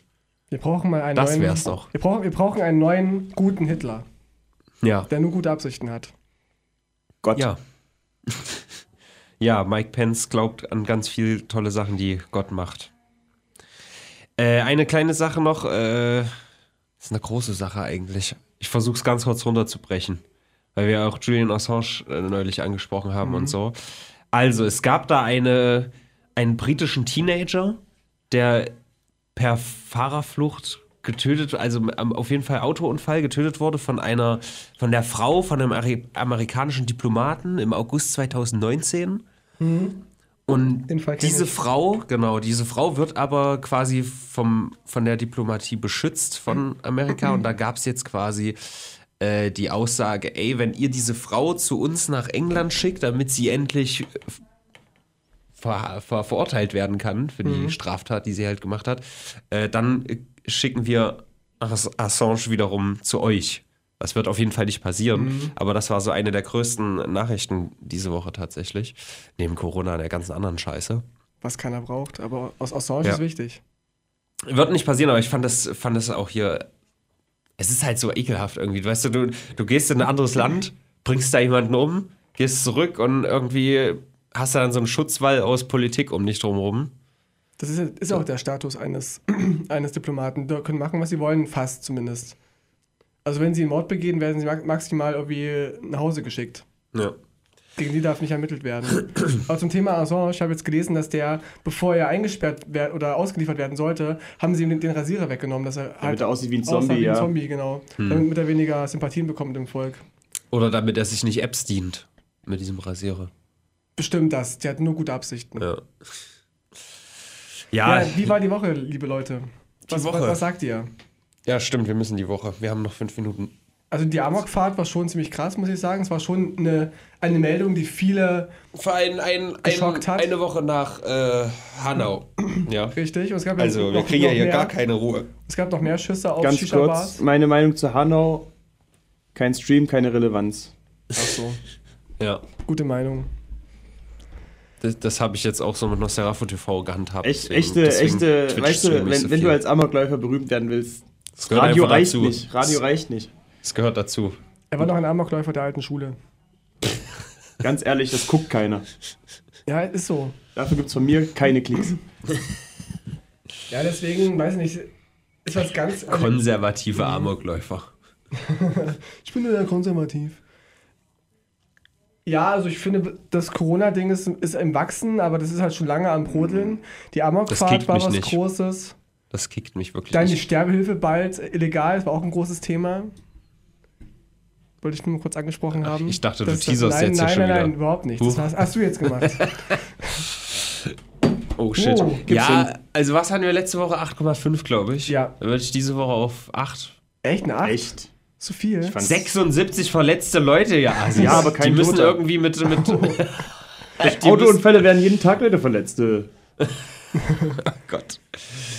wir brauchen mal einen Das neuen. wär's doch. Wir brauchen, wir brauchen einen neuen, guten Hitler, Ja. der nur gute Absichten hat. Gott. Ja. ja, Mike Pence glaubt an ganz viele tolle Sachen, die Gott macht. Äh, eine kleine Sache noch, äh, ist eine große Sache eigentlich. Ich versuche es ganz kurz runterzubrechen, weil wir auch Julian Assange äh, neulich angesprochen haben und so. Also, es gab da eine, einen britischen Teenager, der per Fahrerflucht getötet, also auf jeden Fall Autounfall getötet wurde von einer, von der Frau von einem amerikanischen Diplomaten im August 2019. Und diese ich. Frau, genau, diese Frau wird aber quasi vom, von der Diplomatie beschützt von Amerika. Und da gab es jetzt quasi äh, die Aussage, ey, wenn ihr diese Frau zu uns nach England schickt, damit sie endlich ver, ver, verurteilt werden kann für die Straftat, die sie halt gemacht hat, äh, dann äh, schicken wir Ass- Assange wiederum zu euch. Das wird auf jeden Fall nicht passieren, aber das war so eine der größten Nachrichten diese Woche tatsächlich. Neben Corona und der ganzen anderen Scheiße. Was keiner braucht, aber aus Assange Ja. ist wichtig. Wird nicht passieren, aber ich fand das, fand das auch hier. Es ist halt so ekelhaft irgendwie. Weißt du, du, du gehst in ein anderes Land, bringst da jemanden um, gehst zurück und irgendwie hast du dann so einen Schutzwall aus Politik um dich drumherum. Das ist, ist auch der Status eines, eines Diplomaten. Die können machen, was sie wollen, fast zumindest. Also wenn sie einen Mord begehen, werden sie ma- maximal irgendwie nach Hause geschickt. Ja. Gegen die darf nicht ermittelt werden. Aber zum Thema Assange, ich habe jetzt gelesen, dass der, bevor er eingesperrt wer- oder ausgeliefert werden sollte, haben sie ihm den, den Rasierer weggenommen, dass er Damit er aussieht wie ein Zombie, wie ein ja. Zombie, genau. Damit er weniger Sympathien bekommt im Volk. Oder damit er sich nicht Apps dient mit diesem Rasierer. Bestimmt das. Der hat nur gute Absichten. Ja. Ja, Ja, wie war die Woche, liebe Leute? Was, Woche. Was, was sagt ihr? Ja, stimmt, wir müssen die Woche. Wir haben noch fünf Minuten. Also die Amokfahrt war schon ziemlich krass, muss ich sagen. Es war schon eine, eine Meldung, die viele Vor ein, ein, Geschockt hat. eine Woche nach äh, Hanau. ja. richtig. Und es gab Also, noch, wir kriegen ja hier mehr, gar keine Ruhe. Es gab noch mehr Schüsse auf Ganz kurz, meine Meinung zu Hanau. Kein Stream, keine Relevanz. Ach so, Ja. gute Meinung. Das, das habe ich jetzt auch so mit Nosferatu TV gehandhabt. Echt, deswegen- echte, deswegen echte, weißt du, wenn, so wenn du als Amokläufer berühmt werden willst, Das gehört Radio reicht dazu. nicht. Radio reicht nicht. Das gehört dazu. Er war noch ein Amokläufer der alten Schule. Ganz ehrlich, das guckt keiner. Ja, ist so. Dafür gibt es von mir keine Klicks. Ja, deswegen, weiß nicht, ist was ganz... Konservative Amokläufer. ich bin ja konservativ. Ja, also ich finde, das Corona-Ding ist, ist im Wachsen, aber das ist halt schon lange am Brodeln. Die Amokfahrt war was nicht. Großes. Das kickt mich wirklich Dann die. Sterbehilfe bald illegal, das war auch ein großes Thema. Wollte ich nur kurz angesprochen haben. ich dachte, du Das- das- teaserst nein, jetzt hier nein, schon nein, wieder. nein, überhaupt nicht. Das Huch. hast, hast du jetzt gemacht. Oh shit. Oh, ja, also was hatten wir letzte Woche? 8,5 glaube ich. Ja. Dann würde ich diese Woche auf 8. Echt, eine 8? Echt? Zu viel? fand- 76 verletzte Leute, ja. Assis. Ja, aber kein Die müssen Toter. irgendwie mit. mit die Autounfälle werden jeden Tag Leute verletzt. äh. müssen, Gott.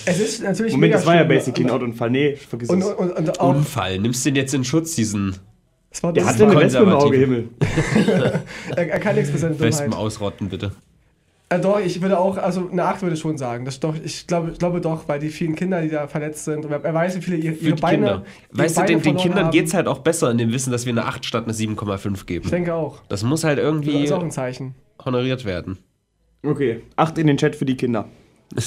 Es ist natürlich Moment, mega das war ja basically ein Autounfall. Nee, vergiss Und, es. und, und, Unfall. Nimmst den jetzt in Schutz, diesen es war Der das hatte eine Wespe im Auge. Himmel. er, er kann nichts für seine Wespen Dummheit. ausrotten, bitte. Äh, doch, ich würde auch, also eine 8 würde ich schon sagen. Das doch, ich glaube, ich glaube doch, weil die vielen Kinder, die da verletzt sind, er weiß, wie viele ihre, Für ihre die Beine. Kinder. ihre Weißt du, Beine den, den verloren Kindern haben. geht's halt auch besser in dem Wissen, dass wir eine 8 statt eine 7,5 Ich geben. denke auch. Das muss halt Das irgendwie ist auch ein Zeichen. honoriert werden. Okay, acht in den Chat für die Kinder.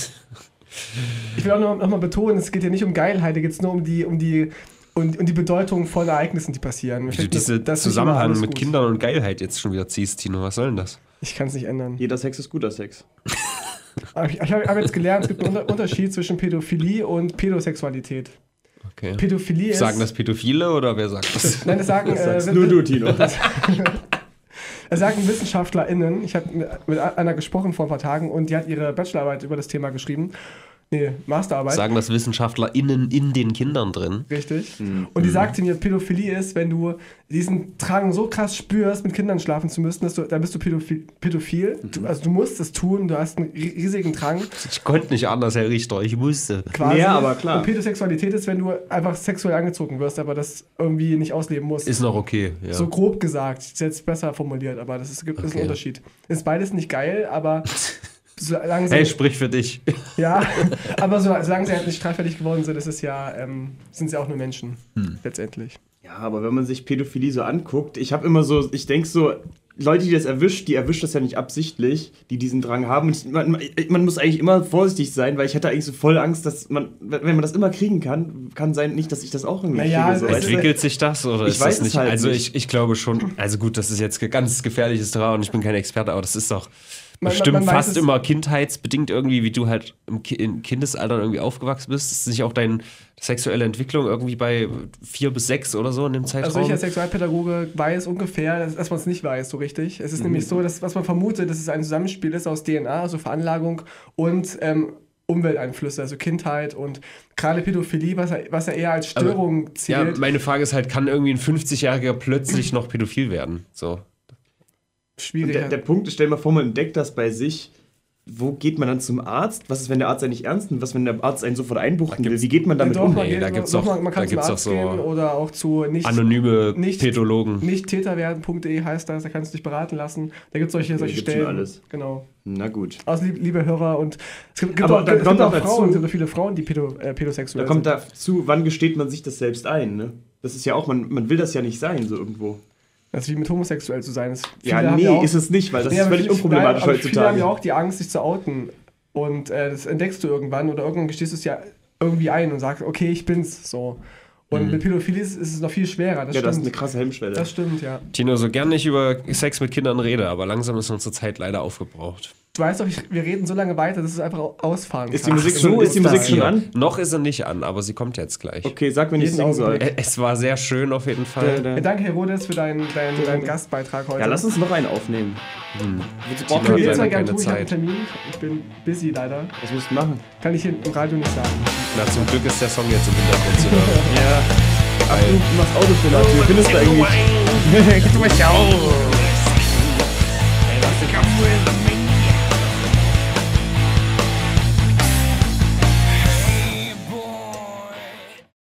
Ich will auch noch, noch mal betonen, es geht hier nicht um Geilheit, hier geht es nur um die, um die, um, um die Bedeutung von Ereignissen, die passieren. Wie du diese das ist immer Zusammenhang mit gut. Kindern und Geilheit jetzt schon wieder ziehst, Tino. Was soll denn das? Ich kann es nicht ändern. Jeder Sex ist guter Sex. Aber ich, ich habe hab jetzt gelernt, es gibt einen Unter- Unterschied zwischen Pädophilie und Pädosexualität. Okay. Pädophilie ist. Sagen das Pädophile oder wer sagt das? Nein, das sagen, Das äh, nur du, Tino. sagen WissenschaftlerInnen. Ich habe mit einer gesprochen vor ein paar Tagen und die hat ihre Bachelorarbeit über das Thema geschrieben. Nee, Masterarbeit. Sagen das WissenschaftlerInnen in den Kindern drin? Richtig. Mhm. Und die sagte mir, Pädophilie ist, wenn du diesen Drang so krass spürst, mit Kindern schlafen zu müssen, dass du, dann bist du pädophil. pädophil. Mhm. Du, also du musst es tun, du hast einen ri- riesigen Drang Ich konnte nicht anders, Herr Richter, ich musste. quasi. Ja, aber klar. Und Pädosexualität ist, wenn du einfach sexuell angezogen wirst, aber das irgendwie nicht ausleben musst. Ist noch okay, ja. So grob gesagt, ist jetzt besser formuliert, aber das ist, ist ein Okay. Unterschied. Ist beides nicht geil, aber solange sie, Hey, sprich für dich. ja, aber so, solange sie halt nicht straffällig geworden sind, ist es ja, ähm, sind sie auch nur Menschen, Hm. letztendlich. Ja, aber wenn man sich Pädophilie so anguckt, ich habe immer so, ich denke so, Leute, die das erwischt, die erwischt das ja nicht absichtlich, die diesen Drang haben. Man, man muss eigentlich immer vorsichtig sein, weil ich hätte eigentlich so voll Angst, dass man, wenn man das immer kriegen kann, kann sein nicht, dass ich das auch irgendwie Naja, kriege. So? Entwickelt sich das oder Ich ist weiß das es nicht? halt also nicht. Ich, ich glaube schon, also gut, das ist jetzt ganz gefährliches Terrain und ich bin kein Experte, aber das ist doch Man- bestimmt man weiß fast immer kindheitsbedingt irgendwie, wie du halt im Ki in Kindesalter irgendwie aufgewachsen bist. Ist nicht auch deine sexuelle Entwicklung irgendwie bei vier bis sechs oder so in dem Zeitraum? Also ich als Sexualpädagoge weiß ungefähr, dass, dass man es nicht weiß, so richtig. Es ist nämlich so, dass was man vermutet, dass es ein Zusammenspiel ist aus DNA, also Veranlagung und ähm, Umwelteinflüsse, also Kindheit und gerade Pädophilie, was er, was er eher als Störung ja, zählt. meine Frage ist halt, kann irgendwie ein 50-Jähriger plötzlich noch pädophil werden? So. Schwierig. Der, der Punkt ist, stell dir mal vor, man entdeckt das bei sich. wo geht man dann zum Arzt? Was ist, wenn der Arzt einen nicht ernst nimmt? Was, wenn der Arzt einen sofort einbuchten will? Wie geht man damit Doch, um? man, Nee, da gibt's doch, doch- man, man kann da gibt's doch Arzt so gehen oder auch zu nicht, Anonyme nicht, Pädologen. nicht täterwerden.de heißt das, da kannst du dich beraten lassen. Da gibt es solche, solche gibt's schon Stellen. alles. Genau. Na gut. Also lieb, liebe Hörer und es gibt, gibt auch, dann es kommt gibt auch noch dazu- Frauen, es gibt auch viele Frauen, die pädo, äh, pädosexuell Da kommt sind. dazu, wann gesteht man sich das selbst ein? Ne? Das ist ja auch, man, man will das ja nicht sein, so irgendwo. Das ist wie mit homosexuell zu sein. Das, Ja, nee, auch- ist es nicht, weil das Nee, ist völlig unproblematisch nein, aber Viele haben heutzutage. ja auch die Angst, sich zu outen. Und äh, das entdeckst du irgendwann oder irgendwann gestehst du es ja irgendwie ein und sagst, okay, ich bin's so. Und mit Pädophilie ist es noch viel schwerer. Das Mhm. ja, das ist eine stimmt. krasse Hemmschwelle. Das stimmt, ja. Tino, so gern ich über Sex mit Kindern rede, aber langsam ist unsere Zeit leider aufgebraucht. Du weißt doch, ich, wir reden so lange weiter, dass es einfach au- ausfahren Ist die kann. Musik So schon- ist die. Musik schon an? Noch ist sie nicht an, aber sie kommt jetzt gleich. Okay, sag mir nicht singen soll. Augenblick. Ä- Es war sehr schön auf jeden Da, Fall. da. Ja, danke, Herodes, für deinen, deinen, deinen Gastbeitrag heute. Ja, lass uns noch einen aufnehmen. Hm. Ich will jetzt? mal gerne keine tun, ich habe einen Zeit. Termin. Ich bin busy leider. Was musst du machen? Kann ich im Radio nicht sagen. Na, zum Glück ist der Song jetzt im Hintergrund zu hören. Ja. Ach, du machst. Wie findest du eigentlich? Du mich auch.